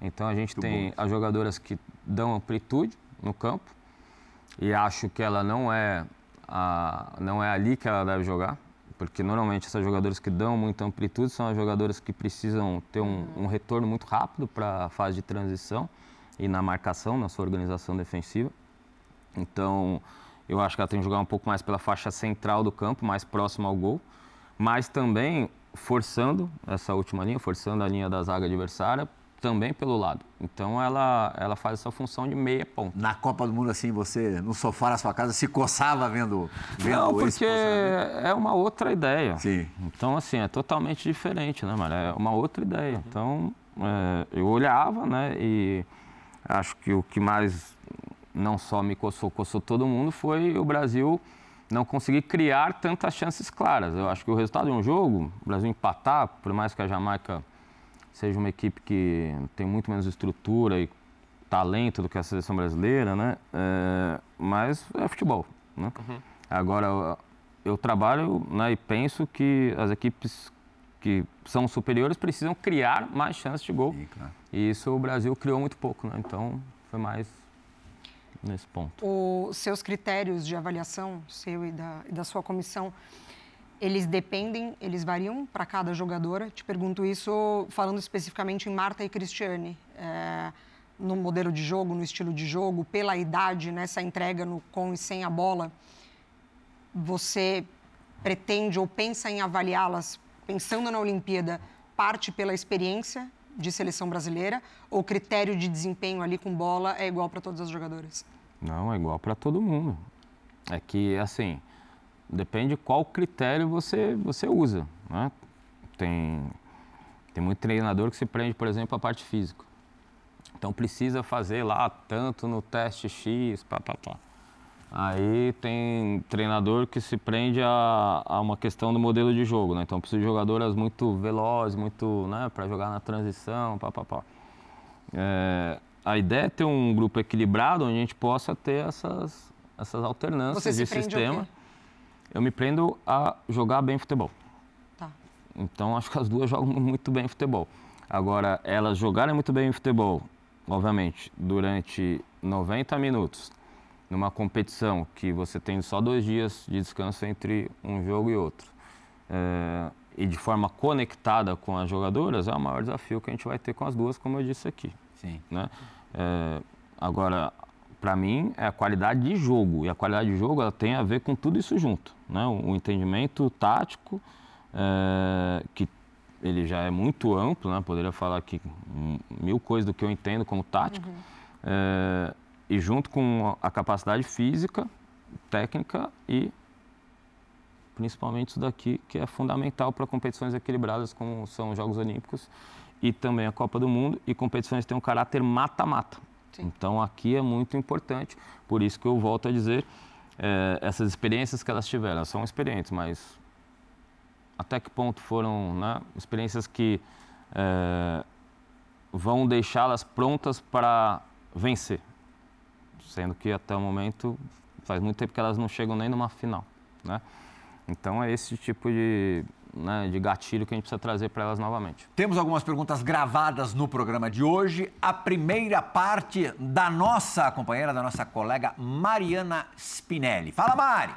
Então a gente Muito tem bom. as jogadoras que dão amplitude no campo e acho que ela não é a, não é ali que ela deve jogar porque normalmente essas jogadoras que dão muita amplitude são as jogadoras que precisam ter um, um retorno muito rápido para a fase de transição e na marcação, na sua organização defensiva. Então, eu acho que ela tem que jogar um pouco mais pela faixa central do campo, mais próximo ao gol, mas também forçando essa última linha, forçando a linha da zaga adversária também pelo lado. Então ela, ela faz essa função de meia ponta. Na Copa do Mundo, assim, você no sofá na sua casa se coçava vendo, vendo Não, porque é uma outra ideia. Sim. Então, assim, é totalmente diferente, né, Mara? É uma outra ideia. Então, é, eu olhava, né, e acho que o que mais não só me coçou, coçou todo mundo foi o Brasil não conseguir criar tantas chances claras. Eu acho que o resultado de um jogo, o Brasil empatar, por mais que a Jamaica seja uma equipe que tem muito menos estrutura e talento do que a seleção brasileira, né? É, mas é futebol, né? Uhum. Agora, eu trabalho né, e penso que as equipes que são superiores precisam criar mais chances de gol. Sim, claro. E isso o Brasil criou muito pouco, né? Então, foi mais nesse ponto. Os seus critérios de avaliação, seu e da, e da sua comissão, eles dependem, eles variam para cada jogadora. Te pergunto isso falando especificamente em Marta e Cristiane. É, no modelo de jogo, no estilo de jogo, pela idade, nessa entrega no com e sem a bola, você pretende ou pensa em avaliá-las pensando na Olimpíada, parte pela experiência de seleção brasileira ou o critério de desempenho ali com bola é igual para todas as jogadoras? Não, é igual para todo mundo. É que, assim, Depende qual critério você, você usa. Né? Tem, tem muito treinador que se prende, por exemplo, a parte física. Então precisa fazer lá tanto no teste X, pá, pá, pá. Aí tem treinador que se prende a, a uma questão do modelo de jogo, né? Então precisa de jogadoras muito velozes, muito, né, para jogar na transição, pá, pá, pá. É, a ideia é ter um grupo equilibrado onde a gente possa ter essas, essas alternâncias de sistema eu me prendo a jogar bem futebol. Tá. Então, acho que as duas jogam muito bem futebol. Agora, elas jogarem muito bem futebol, obviamente, durante 90 minutos, numa competição que você tem só dois dias de descanso entre um jogo e outro, é, e de forma conectada com as jogadoras, é o maior desafio que a gente vai ter com as duas, como eu disse aqui. Sim. Né? É, agora, para mim, é a qualidade de jogo. E a qualidade de jogo ela tem a ver com tudo isso junto. Né? O, o entendimento tático, é, que ele já é muito amplo, né? poderia falar aqui mil coisas do que eu entendo como tático, uhum. é, e junto com a capacidade física, técnica e principalmente isso daqui, que é fundamental para competições equilibradas como são os Jogos Olímpicos e também a Copa do Mundo, e competições que têm um caráter mata-mata. Então aqui é muito importante, por isso que eu volto a dizer, é, essas experiências que elas tiveram, elas são experientes, mas até que ponto foram né, experiências que é, vão deixá-las prontas para vencer? Sendo que até o momento faz muito tempo que elas não chegam nem numa final, né? Então é esse tipo de né, de gatilho que a gente precisa trazer para elas novamente. Temos algumas perguntas gravadas no programa de hoje. A primeira parte da nossa companheira, da nossa colega Mariana Spinelli. Fala, Mari!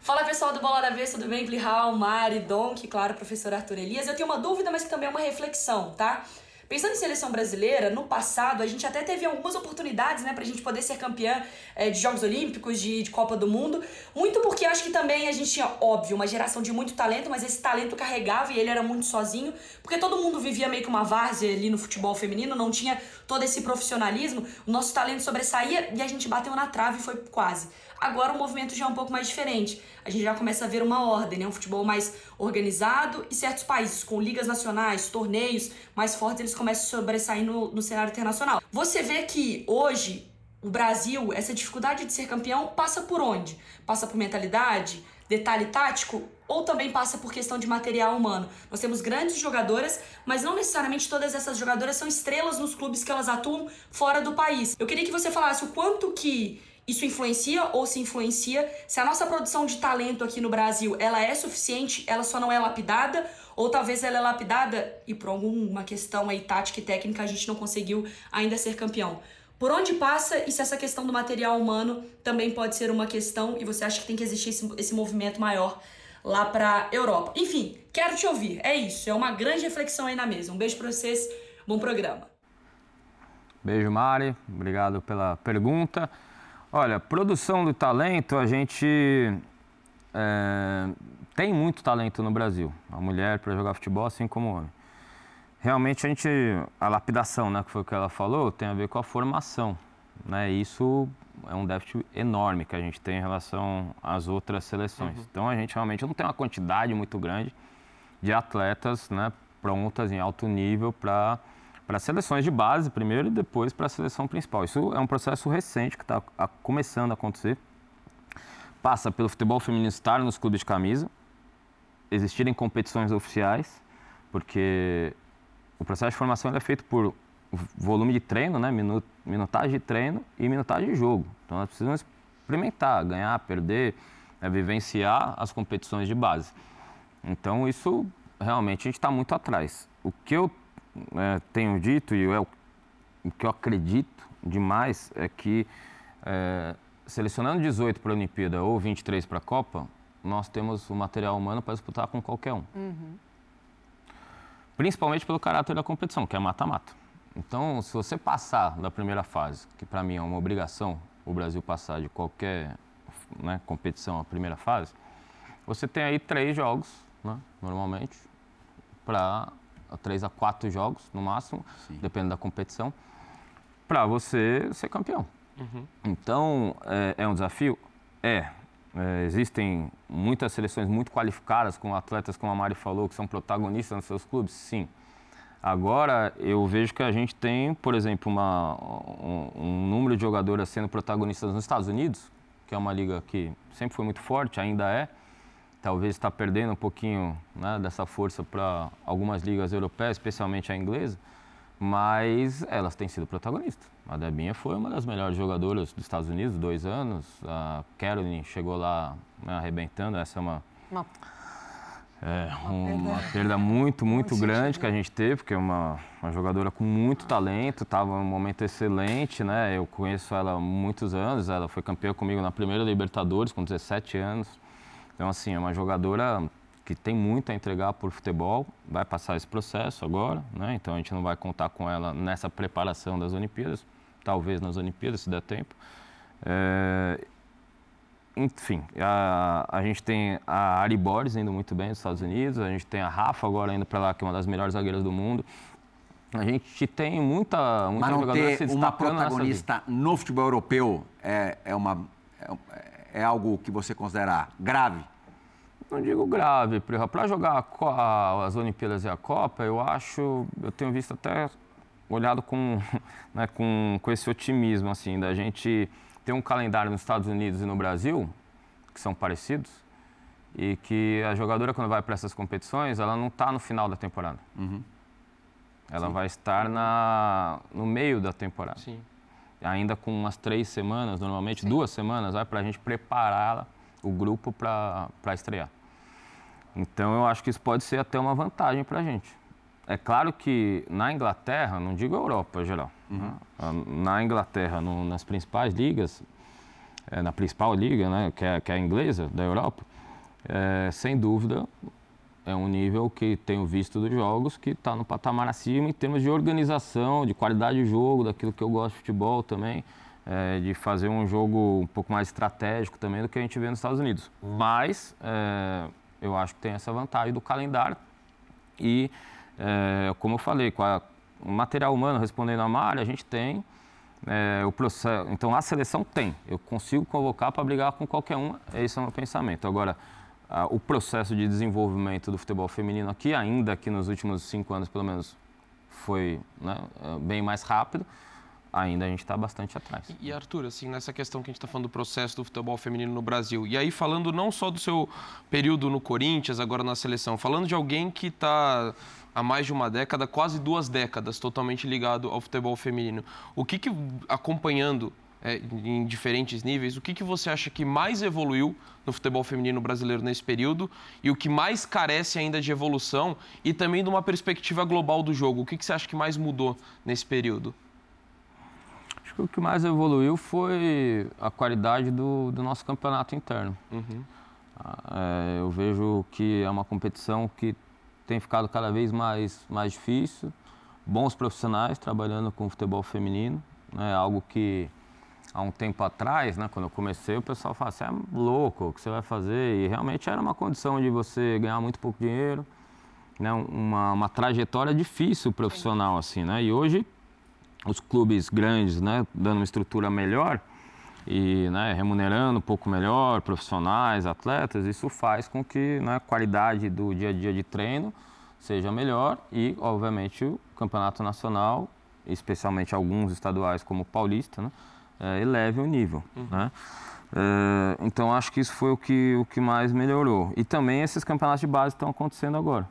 Fala pessoal do Bola da Vez, tudo bem? Plihal, Mari, Donk, claro, professor Arthur Elias. Eu tenho uma dúvida, mas que também é uma reflexão, tá? Pensando em seleção brasileira, no passado a gente até teve algumas oportunidades, né, pra gente poder ser campeã é, de Jogos Olímpicos, de, de Copa do Mundo. Muito porque acho que também a gente tinha, óbvio, uma geração de muito talento, mas esse talento carregava e ele era muito sozinho, porque todo mundo vivia meio que uma várzea ali no futebol feminino, não tinha todo esse profissionalismo. O nosso talento sobressaía e a gente bateu na trave e foi quase. Agora o movimento já é um pouco mais diferente. A gente já começa a ver uma ordem, né? Um futebol mais organizado e certos países com ligas nacionais, torneios mais fortes, eles começam a sobressair no, no cenário internacional. Você vê que hoje o Brasil, essa dificuldade de ser campeão passa por onde? Passa por mentalidade, detalhe tático ou também passa por questão de material humano. Nós temos grandes jogadoras, mas não necessariamente todas essas jogadoras são estrelas nos clubes que elas atuam fora do país. Eu queria que você falasse o quanto que isso influencia ou se influencia? Se a nossa produção de talento aqui no Brasil, ela é suficiente, ela só não é lapidada, ou talvez ela é lapidada e por alguma questão aí tática e técnica a gente não conseguiu ainda ser campeão. Por onde passa e se essa questão do material humano também pode ser uma questão e você acha que tem que existir esse, esse movimento maior lá para Europa? Enfim, quero te ouvir. É isso, é uma grande reflexão aí na mesa. Um beijo para vocês, bom programa. Beijo, Mari. Obrigado pela pergunta. Olha, produção do talento, a gente é, tem muito talento no Brasil. A mulher para jogar futebol, assim como o homem. Realmente a gente, a lapidação, né, que foi o que ela falou, tem a ver com a formação. Né? Isso é um déficit enorme que a gente tem em relação às outras seleções. Uhum. Então a gente realmente não tem uma quantidade muito grande de atletas né, prontas em alto nível para para seleções de base primeiro e depois para a seleção principal. Isso é um processo recente que está começando a acontecer. Passa pelo futebol feminino estar nos clubes de camisa, existirem competições oficiais, porque o processo de formação é feito por volume de treino, né? minutagem de treino e minutagem de jogo. Então nós precisamos experimentar, ganhar, perder, né? vivenciar as competições de base. Então isso realmente a gente está muito atrás. O que eu é, tenho dito e é o, que eu acredito demais é que é, selecionando 18 para a Olimpíada ou 23 para a Copa, nós temos o material humano para disputar com qualquer um. Uhum. Principalmente pelo caráter da competição, que é mata-mata. Então, se você passar da primeira fase, que para mim é uma obrigação o Brasil passar de qualquer né, competição a primeira fase, você tem aí três jogos, né, normalmente, para três a quatro jogos no máximo, Sim. dependendo da competição, para você ser campeão. Uhum. Então, é, é, um desafio? É. é. Existem muitas seleções muito qualificadas, com atletas, como a Mari falou, que são protagonistas nos seus clubes? Sim. Agora, eu vejo que a gente tem, por exemplo, uma, um, um número de jogadoras sendo protagonistas nos Estados Unidos, que é uma liga que sempre foi muito forte, ainda é, talvez está perdendo um pouquinho né, dessa força para algumas ligas europeias, especialmente a inglesa, mas elas têm sido protagonistas. A Debinha foi uma das melhores jogadoras dos Estados Unidos, dois anos. A Caroline chegou lá né, arrebentando. Essa é uma, uma, é, uma perda, muito, muito grande que a gente teve, porque é uma, uma jogadora com muito talento, estava em um momento excelente. Né? Eu conheço ela há muitos anos, ela foi campeã comigo na primeira Libertadores, com 17 anos. Então, assim, é uma jogadora que tem muito a entregar por futebol, vai passar esse processo agora, né? Então a gente não vai contar com ela nessa preparação das Olimpíadas, talvez nas Olimpíadas, se der tempo. É, enfim, a, a gente tem a Ari indo muito bem nos Estados Unidos, a gente tem a Rafa agora indo para lá, que é uma das melhores zagueiras do mundo. A gente tem muita, muita Mas não ter uma protagonista no futebol europeu é, é, uma, é, é, algo que você considera grave? Não digo grave, para jogar a, as Olimpíadas e a Copa, eu acho, eu tenho visto até olhado com, né, com, com esse otimismo assim da gente tem um calendário nos Estados Unidos e no Brasil, que são parecidos, e que a jogadora, quando vai para essas competições, ela não está no final da temporada. Uhum. Ela Sim. vai estar na, no meio da temporada. Sim. Ainda com umas três semanas, normalmente, Sim. duas semanas, para a gente preparar o grupo para estrear. Então, eu acho que isso pode ser até uma vantagem para a gente. É claro que na Inglaterra, não digo Europa geral, uhum. né? na Inglaterra, no, nas principais ligas, é, na principal liga, né, que, é, que é a inglesa da Europa, é, sem dúvida é um nível que tenho visto dos jogos que está no patamar acima em termos de organização, de qualidade de jogo, daquilo que eu gosto de futebol também, é, de fazer um jogo um pouco mais estratégico também do que a gente vê nos Estados Unidos. Mas é, eu acho que tem essa vantagem do calendário e é, como eu falei, com a, o material humano respondendo a Mari, a gente tem. É, o processo, então a seleção tem, eu consigo convocar para brigar com qualquer um, esse é o meu pensamento. Agora, a, o processo de desenvolvimento do futebol feminino aqui, ainda que nos últimos cinco anos pelo menos foi né, bem mais rápido, ainda a gente está bastante atrás. E, Arthur, assim, nessa questão que a gente está falando do processo do futebol feminino no Brasil, e aí falando não só do seu período no Corinthians, agora na seleção, falando de alguém que está há mais de uma década, quase duas décadas, totalmente ligado ao futebol feminino. O que, que acompanhando é, em diferentes níveis, o que, que você acha que mais evoluiu no futebol feminino brasileiro nesse período e o que mais carece ainda de evolução e também de uma perspectiva global do jogo? O que, que você acha que mais mudou nesse período? Acho que o que mais evoluiu foi a qualidade do, do nosso campeonato interno. Uhum. É, eu vejo que é uma competição que tem ficado cada vez mais, mais difícil. Bons profissionais trabalhando com futebol feminino, né? algo que há um tempo atrás, né, quando eu comecei, o pessoal falava, você é louco, o que você vai fazer? E realmente era uma condição de você ganhar muito pouco dinheiro, né, uma, uma trajetória difícil profissional, assim, né? E hoje, os clubes grandes, né, dando uma estrutura melhor, e né, remunerando um pouco melhor profissionais, atletas, isso faz com que né, a qualidade do dia a dia de treino seja melhor e, obviamente, o campeonato nacional, especialmente alguns estaduais como o Paulista, né, eleve o nível. Uhum. Né? É, então, acho que isso foi o que, o que mais melhorou. E também esses campeonatos de base estão acontecendo agora.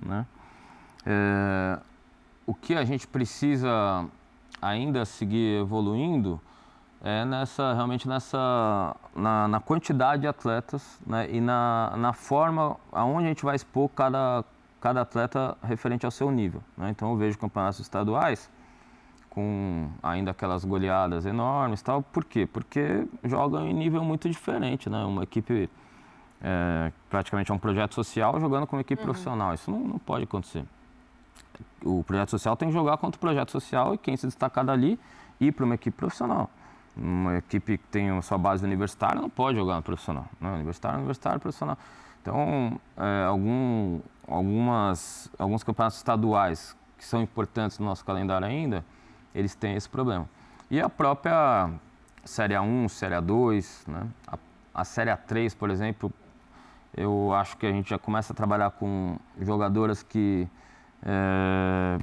Né? É, o que a gente precisa ainda seguir evoluindo é nessa realmente nessa na, na quantidade de atletas né, e na, na forma aonde a gente vai expor cada cada atleta referente ao seu nível. Né? Então eu vejo campeonatos estaduais com ainda aquelas goleadas enormes tal. Por quê? Porque jogam em nível muito diferente, né? Uma equipe é, praticamente é um projeto social jogando com uma equipe uhum. profissional. Isso não, não pode acontecer. O projeto social tem que jogar contra o projeto social e quem se destacar dali ir para uma equipe profissional uma equipe que tem a sua base universitária não pode jogar no profissional. Né? Universitário, universitário, profissional. Então, é, algum, algumas, alguns campeonatos estaduais que são importantes no nosso calendário ainda, eles têm esse problema. E a própria Série A1, Série A2, né? a, a Série A3, por exemplo, eu acho que a gente já começa a trabalhar com jogadoras que é,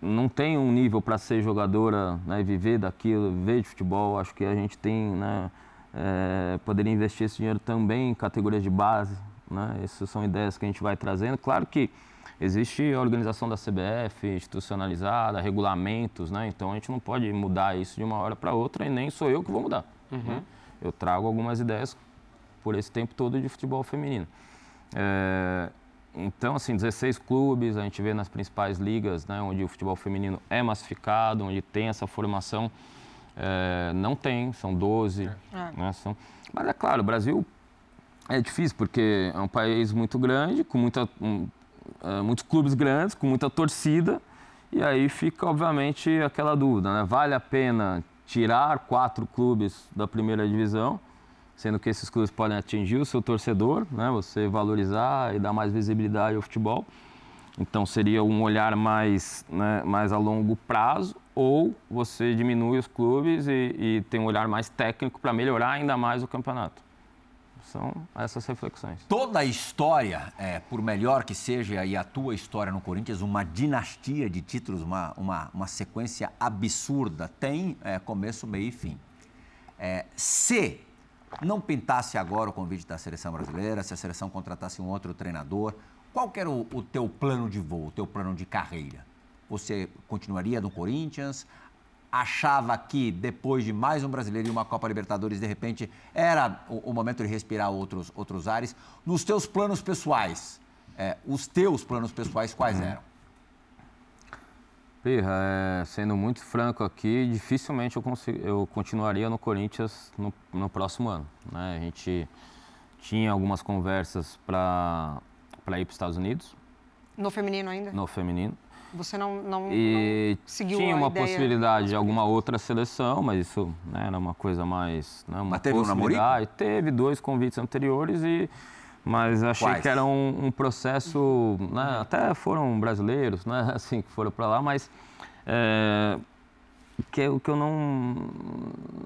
não tem um nível para ser jogadora né, viver daquilo, viver de futebol. Acho que a gente tem, né, é, poderia investir esse dinheiro também em categorias de base. Né? Essas são ideias que a gente vai trazendo. Claro que existe a organização da CBF institucionalizada, regulamentos, né? então a gente não pode mudar isso de uma hora para outra e nem sou eu que vou mudar. Uhum. Né? Eu trago algumas ideias por esse tempo todo de futebol feminino. É, então, assim, 16 clubes, a gente vê nas principais ligas, né, onde o futebol feminino é massificado, onde tem essa formação. É, não tem, são 12. É. Né, são... Mas é claro, o Brasil é difícil, porque é um país muito grande, com muita, um, é, muitos clubes grandes, com muita torcida, E aí fica, obviamente, aquela dúvida, né? Vale a pena tirar quatro clubes da primeira divisão, sendo que esses clubes podem atingir o seu torcedor, né? Você valorizar e dar mais visibilidade ao futebol. Então seria um olhar mais, né, mais a longo prazo, ou você diminui os clubes e, e tem um olhar mais técnico para melhorar ainda mais o campeonato. São essas reflexões. Toda a história, é, por melhor que seja e a tua história no Corinthians, uma dinastia de títulos, uma, uma, uma sequência absurda, tem é, começo, meio e fim. É, se não pintasse agora o convite da seleção brasileira, se a seleção contratasse um outro treinador, qual era o, o teu plano de voo, o teu plano de carreira? Você continuaria no Corinthians? Achava que depois de mais um brasileiro e uma Copa Libertadores, de repente era o, o momento de respirar outros, outros ares. Nos teus planos pessoais, é, os teus planos pessoais quais uhum. eram? Pirra, é, sendo muito franco aqui, dificilmente eu, consigo, eu continuaria no Corinthians no, no próximo ano. Né? A gente tinha algumas conversas para ir para os Estados Unidos. No feminino ainda? No feminino. Você não, não, e não seguiu tinha uma ideia... possibilidade de alguma outra seleção, mas isso né, era uma coisa mais... Né, uma mas teve um namorico? Teve dois convites anteriores e... Mas achei Quais? que era um, um processo, né, até foram brasileiros, né, assim, que foram para lá, mas é, que, o que eu não,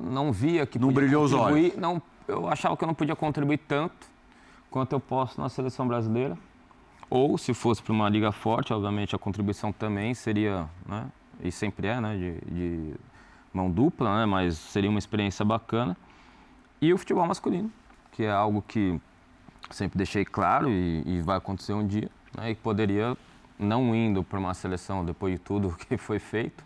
não via que Não brilhou os olhos? Não, eu achava que eu não podia contribuir tanto quanto eu posso na seleção brasileira. Ou, se fosse para uma liga forte, obviamente a contribuição também seria, né, e sempre é, né, de, de mão dupla, né, mas seria uma experiência bacana. E o futebol masculino, que é algo que sempre deixei claro e, e vai acontecer um dia, né, e poderia, não indo para uma seleção depois de tudo que foi feito,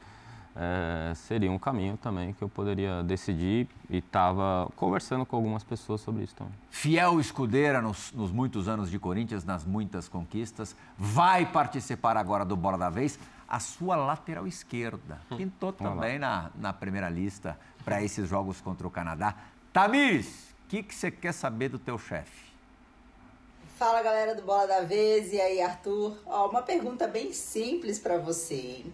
é, seria um caminho também que eu poderia decidir e estava conversando com algumas pessoas sobre isso também. Fiel escudeira nos, nos, muitos anos de Corinthians, nas muitas conquistas, vai participar agora do Bola da Vez. A sua lateral esquerda pintou também na, na primeira lista para esses jogos contra o Canadá. Tamires, o que, que você quer saber do teu chefe? Fala galera do Bola da Vez, e aí Arthur? Ó, uma pergunta bem simples para você, hein?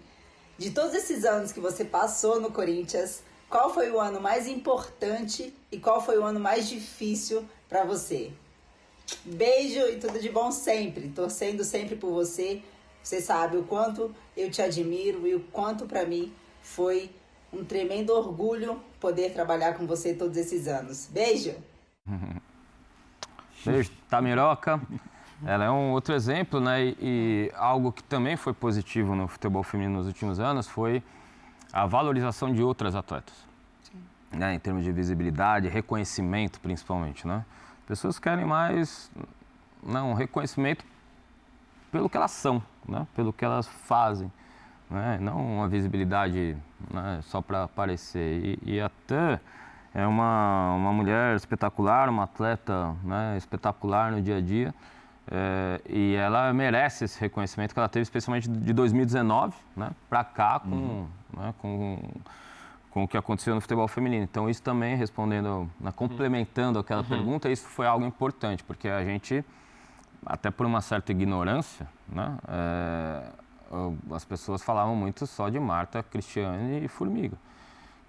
De todos esses anos que você passou no Corinthians, qual foi o ano mais importante e qual foi o ano mais difícil para você? Beijo e tudo de bom sempre, torcendo sempre por você. Você sabe o quanto eu te admiro e o quanto para mim foi um tremendo orgulho poder trabalhar com você todos esses anos. Beijo. Beijo, Tamiroca. Ela é um outro exemplo, né? E, e, algo que também foi positivo no futebol feminino nos últimos anos foi a valorização de outras atletas. Né? Em termos de visibilidade, reconhecimento principalmente, né? Pessoas querem mais não, reconhecimento pelo que elas são, né? Pelo que elas fazem, né? Não uma visibilidade né? só para aparecer. E, e até é uma, uma mulher espetacular, uma atleta né? espetacular no dia a dia. É, e ela merece esse reconhecimento que ela teve, especialmente de 2019 né, para cá, com, uhum. né, com, com o que aconteceu no futebol feminino. Então, isso também, respondendo, né, complementando aquela uhum. pergunta, isso foi algo importante, porque a gente, até por uma certa ignorância, né, é, as pessoas falavam muito só de Marta, Cristiane e Formiga,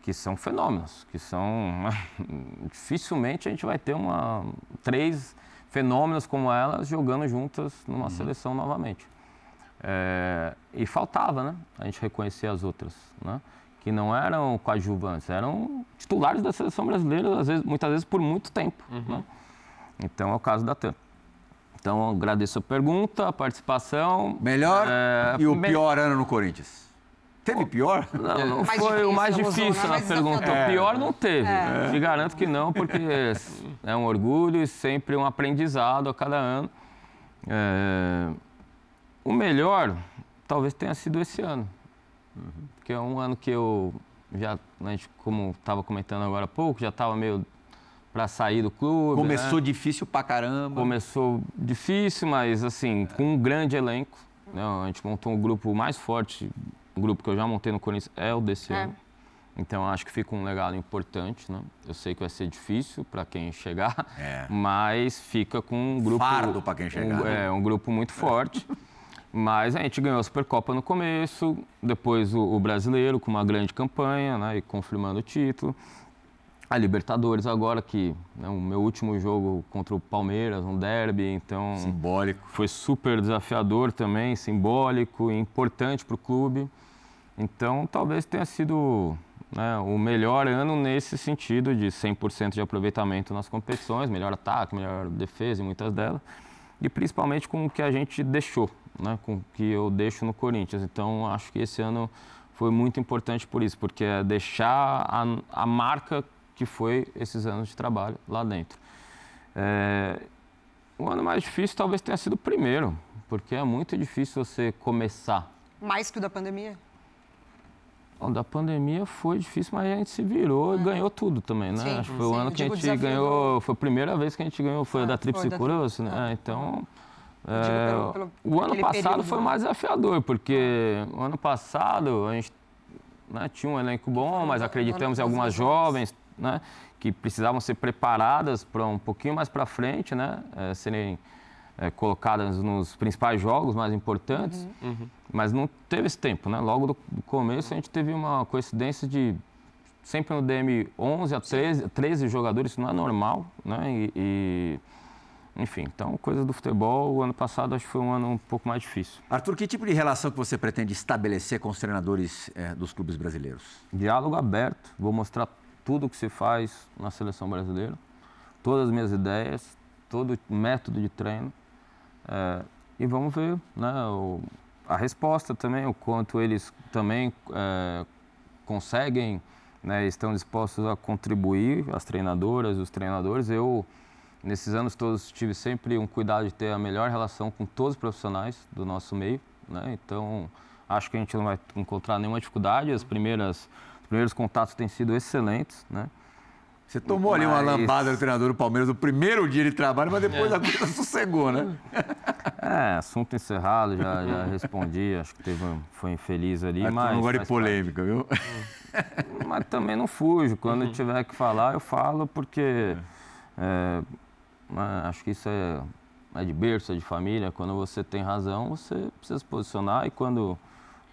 que são fenômenos, que são. dificilmente a gente vai ter uma, três fenômenos como elas jogando juntas numa uhum. seleção novamente. É, e faltava, né? A gente reconhecer as outras, né? Que não eram coadjuvantes, eram titulares da seleção brasileira, às vezes, muitas vezes por muito tempo. Uhum. Né? Então é o caso da TAM. Então agradeço a pergunta, a participação. Melhor é, e o me... pior ano no Corinthians? Teve pior? Não, não foi difícil, o mais difícil na pergunta. É. O pior não teve. É. Te garanto que não, porque é um orgulho e sempre um aprendizado a cada ano. É... O melhor talvez tenha sido esse ano. Uhum. Porque é um ano que eu já, a gente, como estava comentando agora há pouco, já estava meio para sair do clube. Começou né? difícil pra caramba. Começou difícil, mas assim, com um grande elenco. Né? A gente montou um grupo mais forte grupo que eu já montei no Corinthians é o desse é. ano. Então acho que fica um legado importante, né? Eu sei que vai ser difícil para quem chegar, é. mas fica com um grupo fardo para quem chegar. Um, é um grupo muito forte. Mas a gente ganhou a Supercopa no começo, depois o, o Brasileiro com uma grande campanha, né, e confirmando o título. A Libertadores agora, que né, o meu último jogo contra o Palmeiras, um derby, então... Simbólico. Foi super desafiador também, simbólico e importante para o clube. Então, talvez tenha sido né, o melhor ano nesse sentido de 100% de aproveitamento nas competições, melhor ataque, melhor defesa em muitas delas, e principalmente com o que a gente deixou, né, com o que eu deixo no Corinthians. Então, acho que esse ano foi muito importante por isso, porque é deixar a, a marca que foi esses anos de trabalho lá dentro. É, o ano mais difícil talvez tenha sido o primeiro, porque é muito difícil você começar. Mais que o da pandemia? O da pandemia foi difícil, mas a gente se virou e ganhou tudo também, né? Sim, Acho que foi sim, o ano que a gente ganhou, foi a primeira vez que a gente ganhou, foi ah, a da Tríplice Coroas, né? Ah. Então, é, pelo, pelo, o ano passado período, foi mais desafiador, porque o ano passado a gente né, tinha um elenco bom, mas acreditamos em algumas jovens, né? Que precisavam ser preparadas para um pouquinho mais para frente, né? É, serem é, colocadas nos principais jogos mais importantes, uhum. Uhum. mas não teve esse tempo, né? Logo do, do começo a gente teve uma coincidência de sempre no DM 11 a 13, 13 jogadores, isso não é normal, né? E, e, enfim, então coisa do futebol, o ano passado acho que foi um ano um pouco mais difícil. Arthur, que tipo de relação que você pretende estabelecer com os treinadores é, dos clubes brasileiros? Diálogo aberto, vou mostrar tudo o que se faz na seleção brasileira, todas as minhas ideias, todo o método de treino. É, e vamos ver né, o, a resposta também, o quanto eles também é, conseguem, né, estão dispostos a contribuir, as treinadoras, os treinadores. Eu, nesses anos todos, tive sempre um cuidado de ter a melhor relação com todos os profissionais do nosso meio. Né, então, acho que a gente não vai encontrar nenhuma dificuldade. As primeiras, os primeiros contatos têm sido excelentes. Né? Você tomou mas... ali uma lambada do treinador do Palmeiras no primeiro dia de trabalho, mas depois é. a coisa sossegou, né? É, assunto encerrado, já, já respondi, acho que teve, foi infeliz ali, mas... mas não gosta de polêmica, parte. viu? Mas também não fujo, quando uhum. tiver que falar, eu falo, porque é, acho que isso é, é de berço, é de família, quando você tem razão, você precisa se posicionar e quando...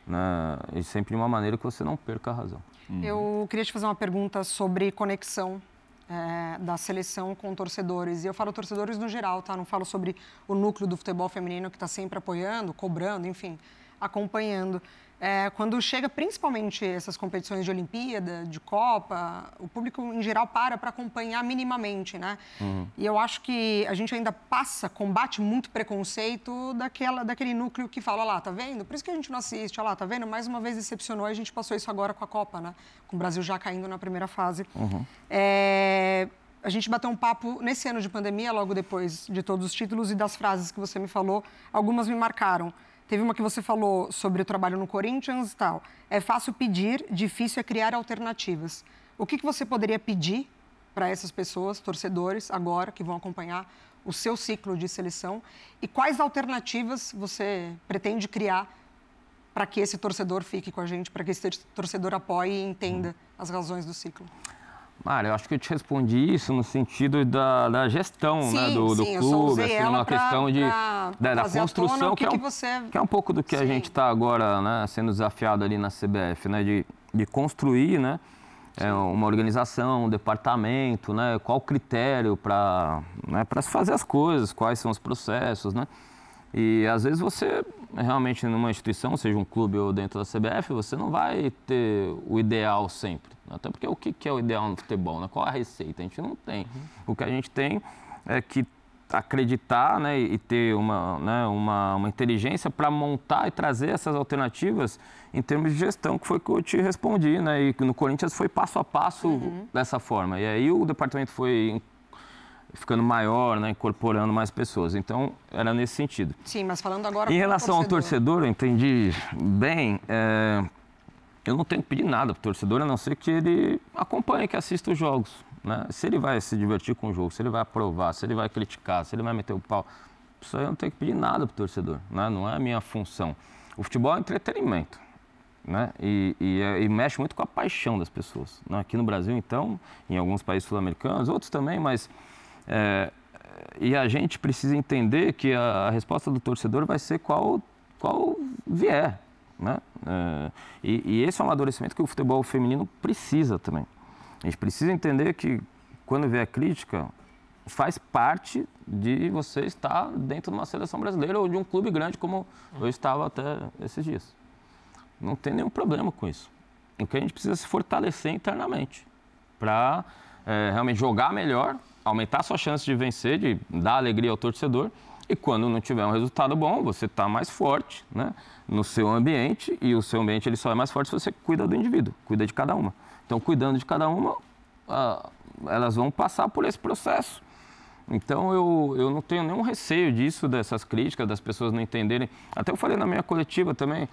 Né, e sempre de uma maneira que você não perca a razão. Uhum. Eu queria te fazer uma pergunta sobre conexão é, da seleção com torcedores. E eu falo torcedores no geral, tá? Não falo sobre o núcleo do futebol feminino que está sempre apoiando, cobrando, enfim, acompanhando. É, quando chega principalmente essas competições de Olimpíada, de Copa, o público em geral para para acompanhar minimamente, né? Uhum. E eu acho que a gente ainda passa, combate muito preconceito daquela, daquele núcleo que fala, lá, tá vendo? Por isso que a gente não assiste, olha lá, tá vendo? Mais uma vez decepcionou e a gente passou isso agora com a Copa, né? Com o Brasil já caindo na primeira fase. Uhum. É, a gente bateu um papo nesse ano de pandemia, logo depois de todos os títulos e das frases que você me falou, algumas me marcaram. Teve uma que você falou sobre o trabalho no Corinthians e tal. É fácil pedir, difícil é criar alternativas. O que, que você poderia pedir para essas pessoas, torcedores, agora que vão acompanhar o seu ciclo de seleção? E quais alternativas você pretende criar para que esse torcedor fique com a gente, para que esse torcedor apoie e entenda as razões do ciclo? Mário, eu acho que eu te respondi isso no sentido da, da gestão sim, né, do, do sim, clube, assim, uma pra, questão de, pra, da, da construção, que, que, é um, que, você... que é um pouco do que sim. a gente está agora né, sendo desafiado ali na CBF, né, de, de construir né, é, uma organização, um departamento, né, qual o critério para né, se fazer as coisas, quais são os processos. Né? E às vezes você, realmente, numa instituição, seja um clube ou dentro da CBF, você não vai ter o ideal sempre. Até porque o que é o ideal no futebol? Né? Qual a receita? A gente não tem. Uhum. O que a gente tem é que acreditar né, e ter uma, né, uma, uma inteligência para montar e trazer essas alternativas em termos de gestão, que foi que eu te respondi. Né? E no Corinthians foi passo a passo uhum. dessa forma. E aí o departamento foi ficando maior, né, incorporando mais pessoas. Então, era nesse sentido. Sim, mas falando agora Em relação torcedor. ao torcedor, eu entendi bem. É, eu não tenho que pedir nada para o torcedor, a não ser que ele acompanhe, que assista os jogos. Né? Se ele vai se divertir com o jogo, se ele vai aprovar, se ele vai criticar, se ele vai meter o pau, isso aí eu não tenho que pedir nada para o torcedor. Né? Não é a minha função. O futebol é entretenimento. Né? E, e, e, mexe muito com a paixão das pessoas. Né? Aqui no Brasil, então, em alguns países sul-americanos, outros também, mas é, e a gente precisa entender que a, a, resposta do torcedor vai ser qual qual vier. Né? É, e, e, esse é um amadurecimento que o futebol feminino precisa também. A gente precisa entender que quando vier crítica, faz parte de você estar dentro de uma seleção brasileira ou de um clube grande como eu estava até esses dias. Não tem nenhum problema com isso. O que a gente precisa é se fortalecer internamente para é, realmente jogar melhor, aumentar a sua chance de vencer, de dar alegria ao torcedor. E quando não tiver um resultado bom, você está mais forte né, no seu ambiente e o seu ambiente ele só é mais forte se você cuida do indivíduo, cuida de cada uma. Então, cuidando de cada uma, ah, elas vão passar por esse processo. Então eu, eu não tenho nenhum receio disso, dessas críticas, das pessoas não entenderem. Até eu falei na minha coletiva também,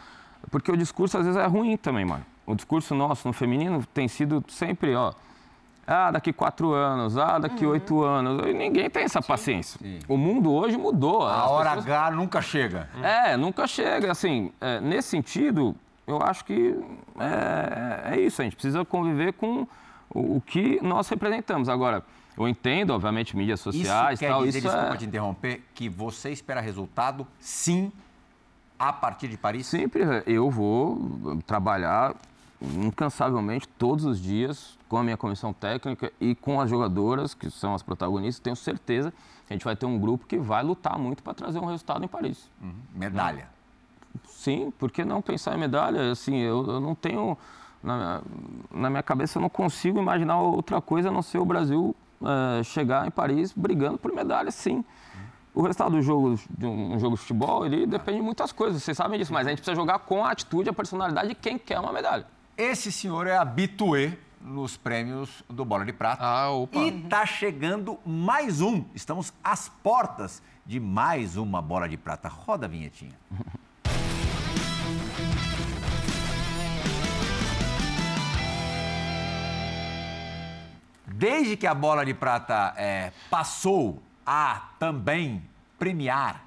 porque o discurso às vezes é ruim também, mano. O discurso nosso no feminino tem sido sempre, ó, ah, daqui quatro anos, ah, daqui uhum. oito anos. E ninguém tem essa paciência. Sim. O mundo hoje mudou. A hora pessoas... H nunca chega. É, nunca chega. Assim, é, nesse sentido, eu acho que é, é, isso. A gente precisa conviver com o, o que nós representamos. Agora, eu entendo, obviamente, mídias sociais isso quer tal. Dizer, isso desculpa é... te interromper, que você espera resultado, sim, a partir de Paris? Sempre eu vou trabalhar incansavelmente todos os dias com a minha comissão técnica e com as jogadoras, que são as protagonistas. Tenho certeza que a gente vai ter um grupo que vai lutar muito para trazer um resultado em Paris. Uhum. Medalha. Sim, por que não pensar em medalha? Assim, eu, eu não tenho. Na, na, minha cabeça, eu não consigo imaginar outra coisa a não ser o Brasil é, chegar em Paris brigando por medalha, sim. O resultado do jogo, de um jogo de futebol, ele depende de muitas coisas, vocês sabem disso, mas a gente precisa jogar com a atitude, a personalidade de quem quer uma medalha. Esse senhor é habitué nos prêmios do Bola de Prata. Ah, opa. E tá chegando mais um. Estamos às portas de mais uma Bola de Prata. Roda a vinhetinha. Desde que a bola de prata é, passou a também premiar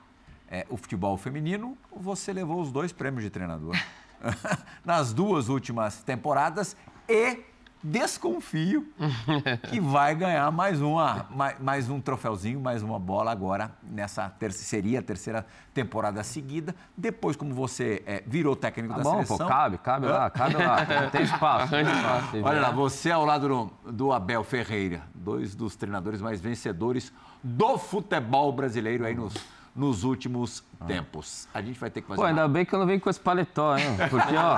é, o futebol feminino, você levou os dois prêmios de treinador nas duas últimas temporadas e desconfio que vai ganhar mais, uma, mais, mais, um troféuzinho, mais uma bola agora nessa terceira, seria a terceira temporada seguida. Depois, como você é, virou técnico tá da bom, seleção... Pô, cabe, cabe lá, cabe lá. Tem espaço. Tem espaço Olha lá, você ao lado do, do Abel Ferreira, dois dos treinadores mais vencedores do futebol brasileiro aí nos nos últimos tempos. A gente vai ter que fazer. Pô, ainda uma... bem que eu não venho com esse paletó, hein? Porque, ó,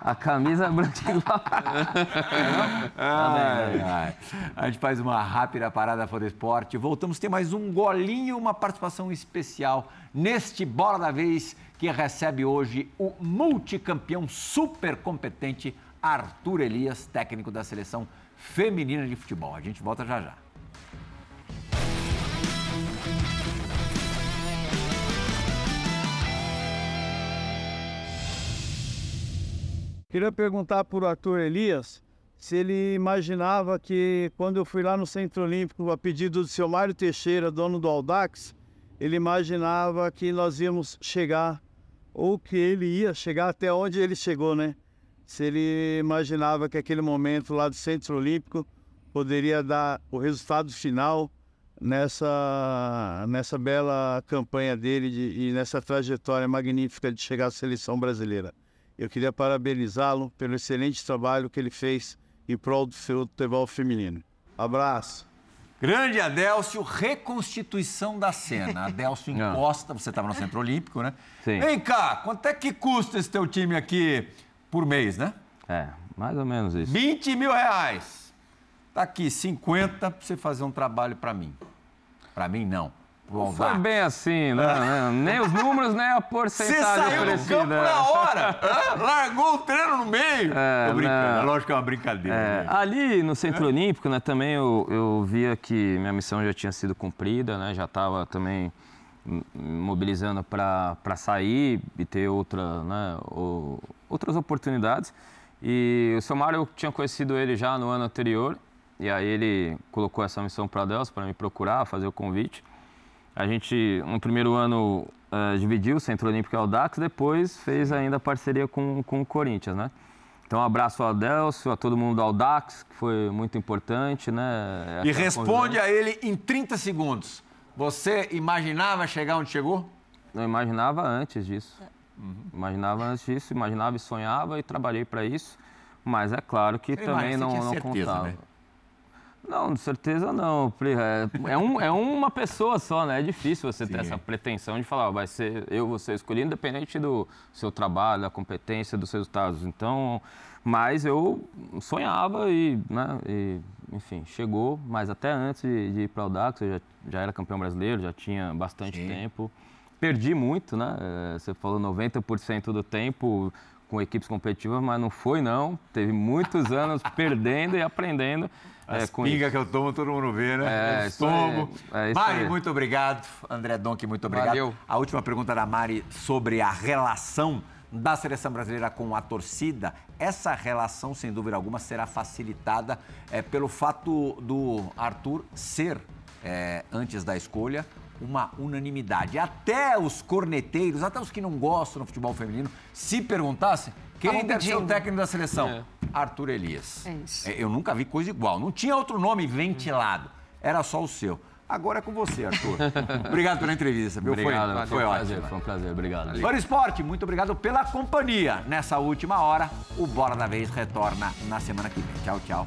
a camisa é branca igual. ai, ai. A gente faz uma rápida parada para o esporte. Voltamos a ter mais um golinho, uma participação especial neste Bola da Vez que recebe hoje o multicampeão super competente Arthur Elias, técnico da seleção feminina de futebol. A gente volta já já. Queria perguntar para o Arthur Elias se ele imaginava que, quando eu fui lá no Centro Olímpico, a pedido do seu Mário Teixeira, dono do Aldax, ele imaginava que nós íamos chegar, ou que ele ia chegar até onde ele chegou, né? Se ele imaginava que aquele momento lá do Centro Olímpico poderia dar o resultado final nessa, nessa bela campanha dele de, e nessa trajetória magnífica de chegar à seleção brasileira. Eu queria parabenizá-lo pelo excelente trabalho que ele fez em prol do futebol feminino. Abraço. Grande Adélcio, reconstituição da cena. Adélcio encosta, você estava no Centro Olímpico, né? Sim. Vem cá, quanto é que custa esse teu time aqui por mês, né? É, mais ou menos isso. 20 mil reais. Tá aqui, 50 para você fazer um trabalho para mim. Para mim, não. Não foi bem assim, né? É. Nem os números, nem a porcentagem Você saiu oferecida. do campo na hora! Largou o treino no meio! É, Tô brincando, não. lógico que é uma brincadeira. É, né? Ali no Centro é. Olímpico, né, também eu, eu via que minha missão já tinha sido cumprida, né? Já estava também mobilizando para sair e ter outra, né, ou, outras oportunidades. E o seu Mário, eu tinha conhecido ele já no ano anterior, e aí ele colocou essa missão para Deus, para me procurar, fazer o convite. A gente, no primeiro ano, uh, dividiu o Centro Olímpico e o Audax, depois fez ainda parceria com, com o Corinthians, né? Então, um abraço ao Adelcio, a todo mundo do Audax, que foi muito importante, né? E responde a ele em 30 segundos. Você imaginava chegar onde chegou? Eu imaginava antes disso. Uhum. Imaginava antes disso, imaginava e sonhava e trabalhei para isso. Mas é claro que também não, não certeza, contava. Né? Não, de certeza não. É, é, um, é uma pessoa só, né? É difícil você Sim. ter essa pretensão de falar, vai ser eu vou ser escolhido, independente do seu trabalho, da competência, dos resultados. Então, mas eu sonhava e, né, e enfim, chegou, mas até antes de, de ir para o Dax, eu já, já era campeão brasileiro, já tinha bastante Sim. tempo. Perdi muito, né? É, você falou 90% do tempo com equipes competitivas, mas não foi não. Teve muitos anos perdendo e aprendendo. As é, pinga que eu tomo, todo mundo vê, né? É, tomo. É, Mari, aí. muito obrigado. André Donk, muito obrigado. Valeu. A última pergunta da Mari sobre a relação da seleção brasileira com a torcida. Essa relação, sem dúvida alguma, será facilitada é, pelo fato do Arthur ser, é, antes da escolha, uma unanimidade. Até os corneteiros, até os que não gostam do futebol feminino, se perguntassem quem deve ser o técnico da seleção, é. Arthur Elias. É isso. É, eu nunca vi coisa igual. Não tinha outro nome ventilado. Era só o seu. Agora é com você, Arthur. obrigado pela entrevista, viu? Obrigado, foi, foi, foi um prazer, foi um prazer, obrigado. Fora Esporte, muito obrigado pela companhia. Nessa última hora, o Bola da Vez retorna na semana que vem. Tchau, tchau.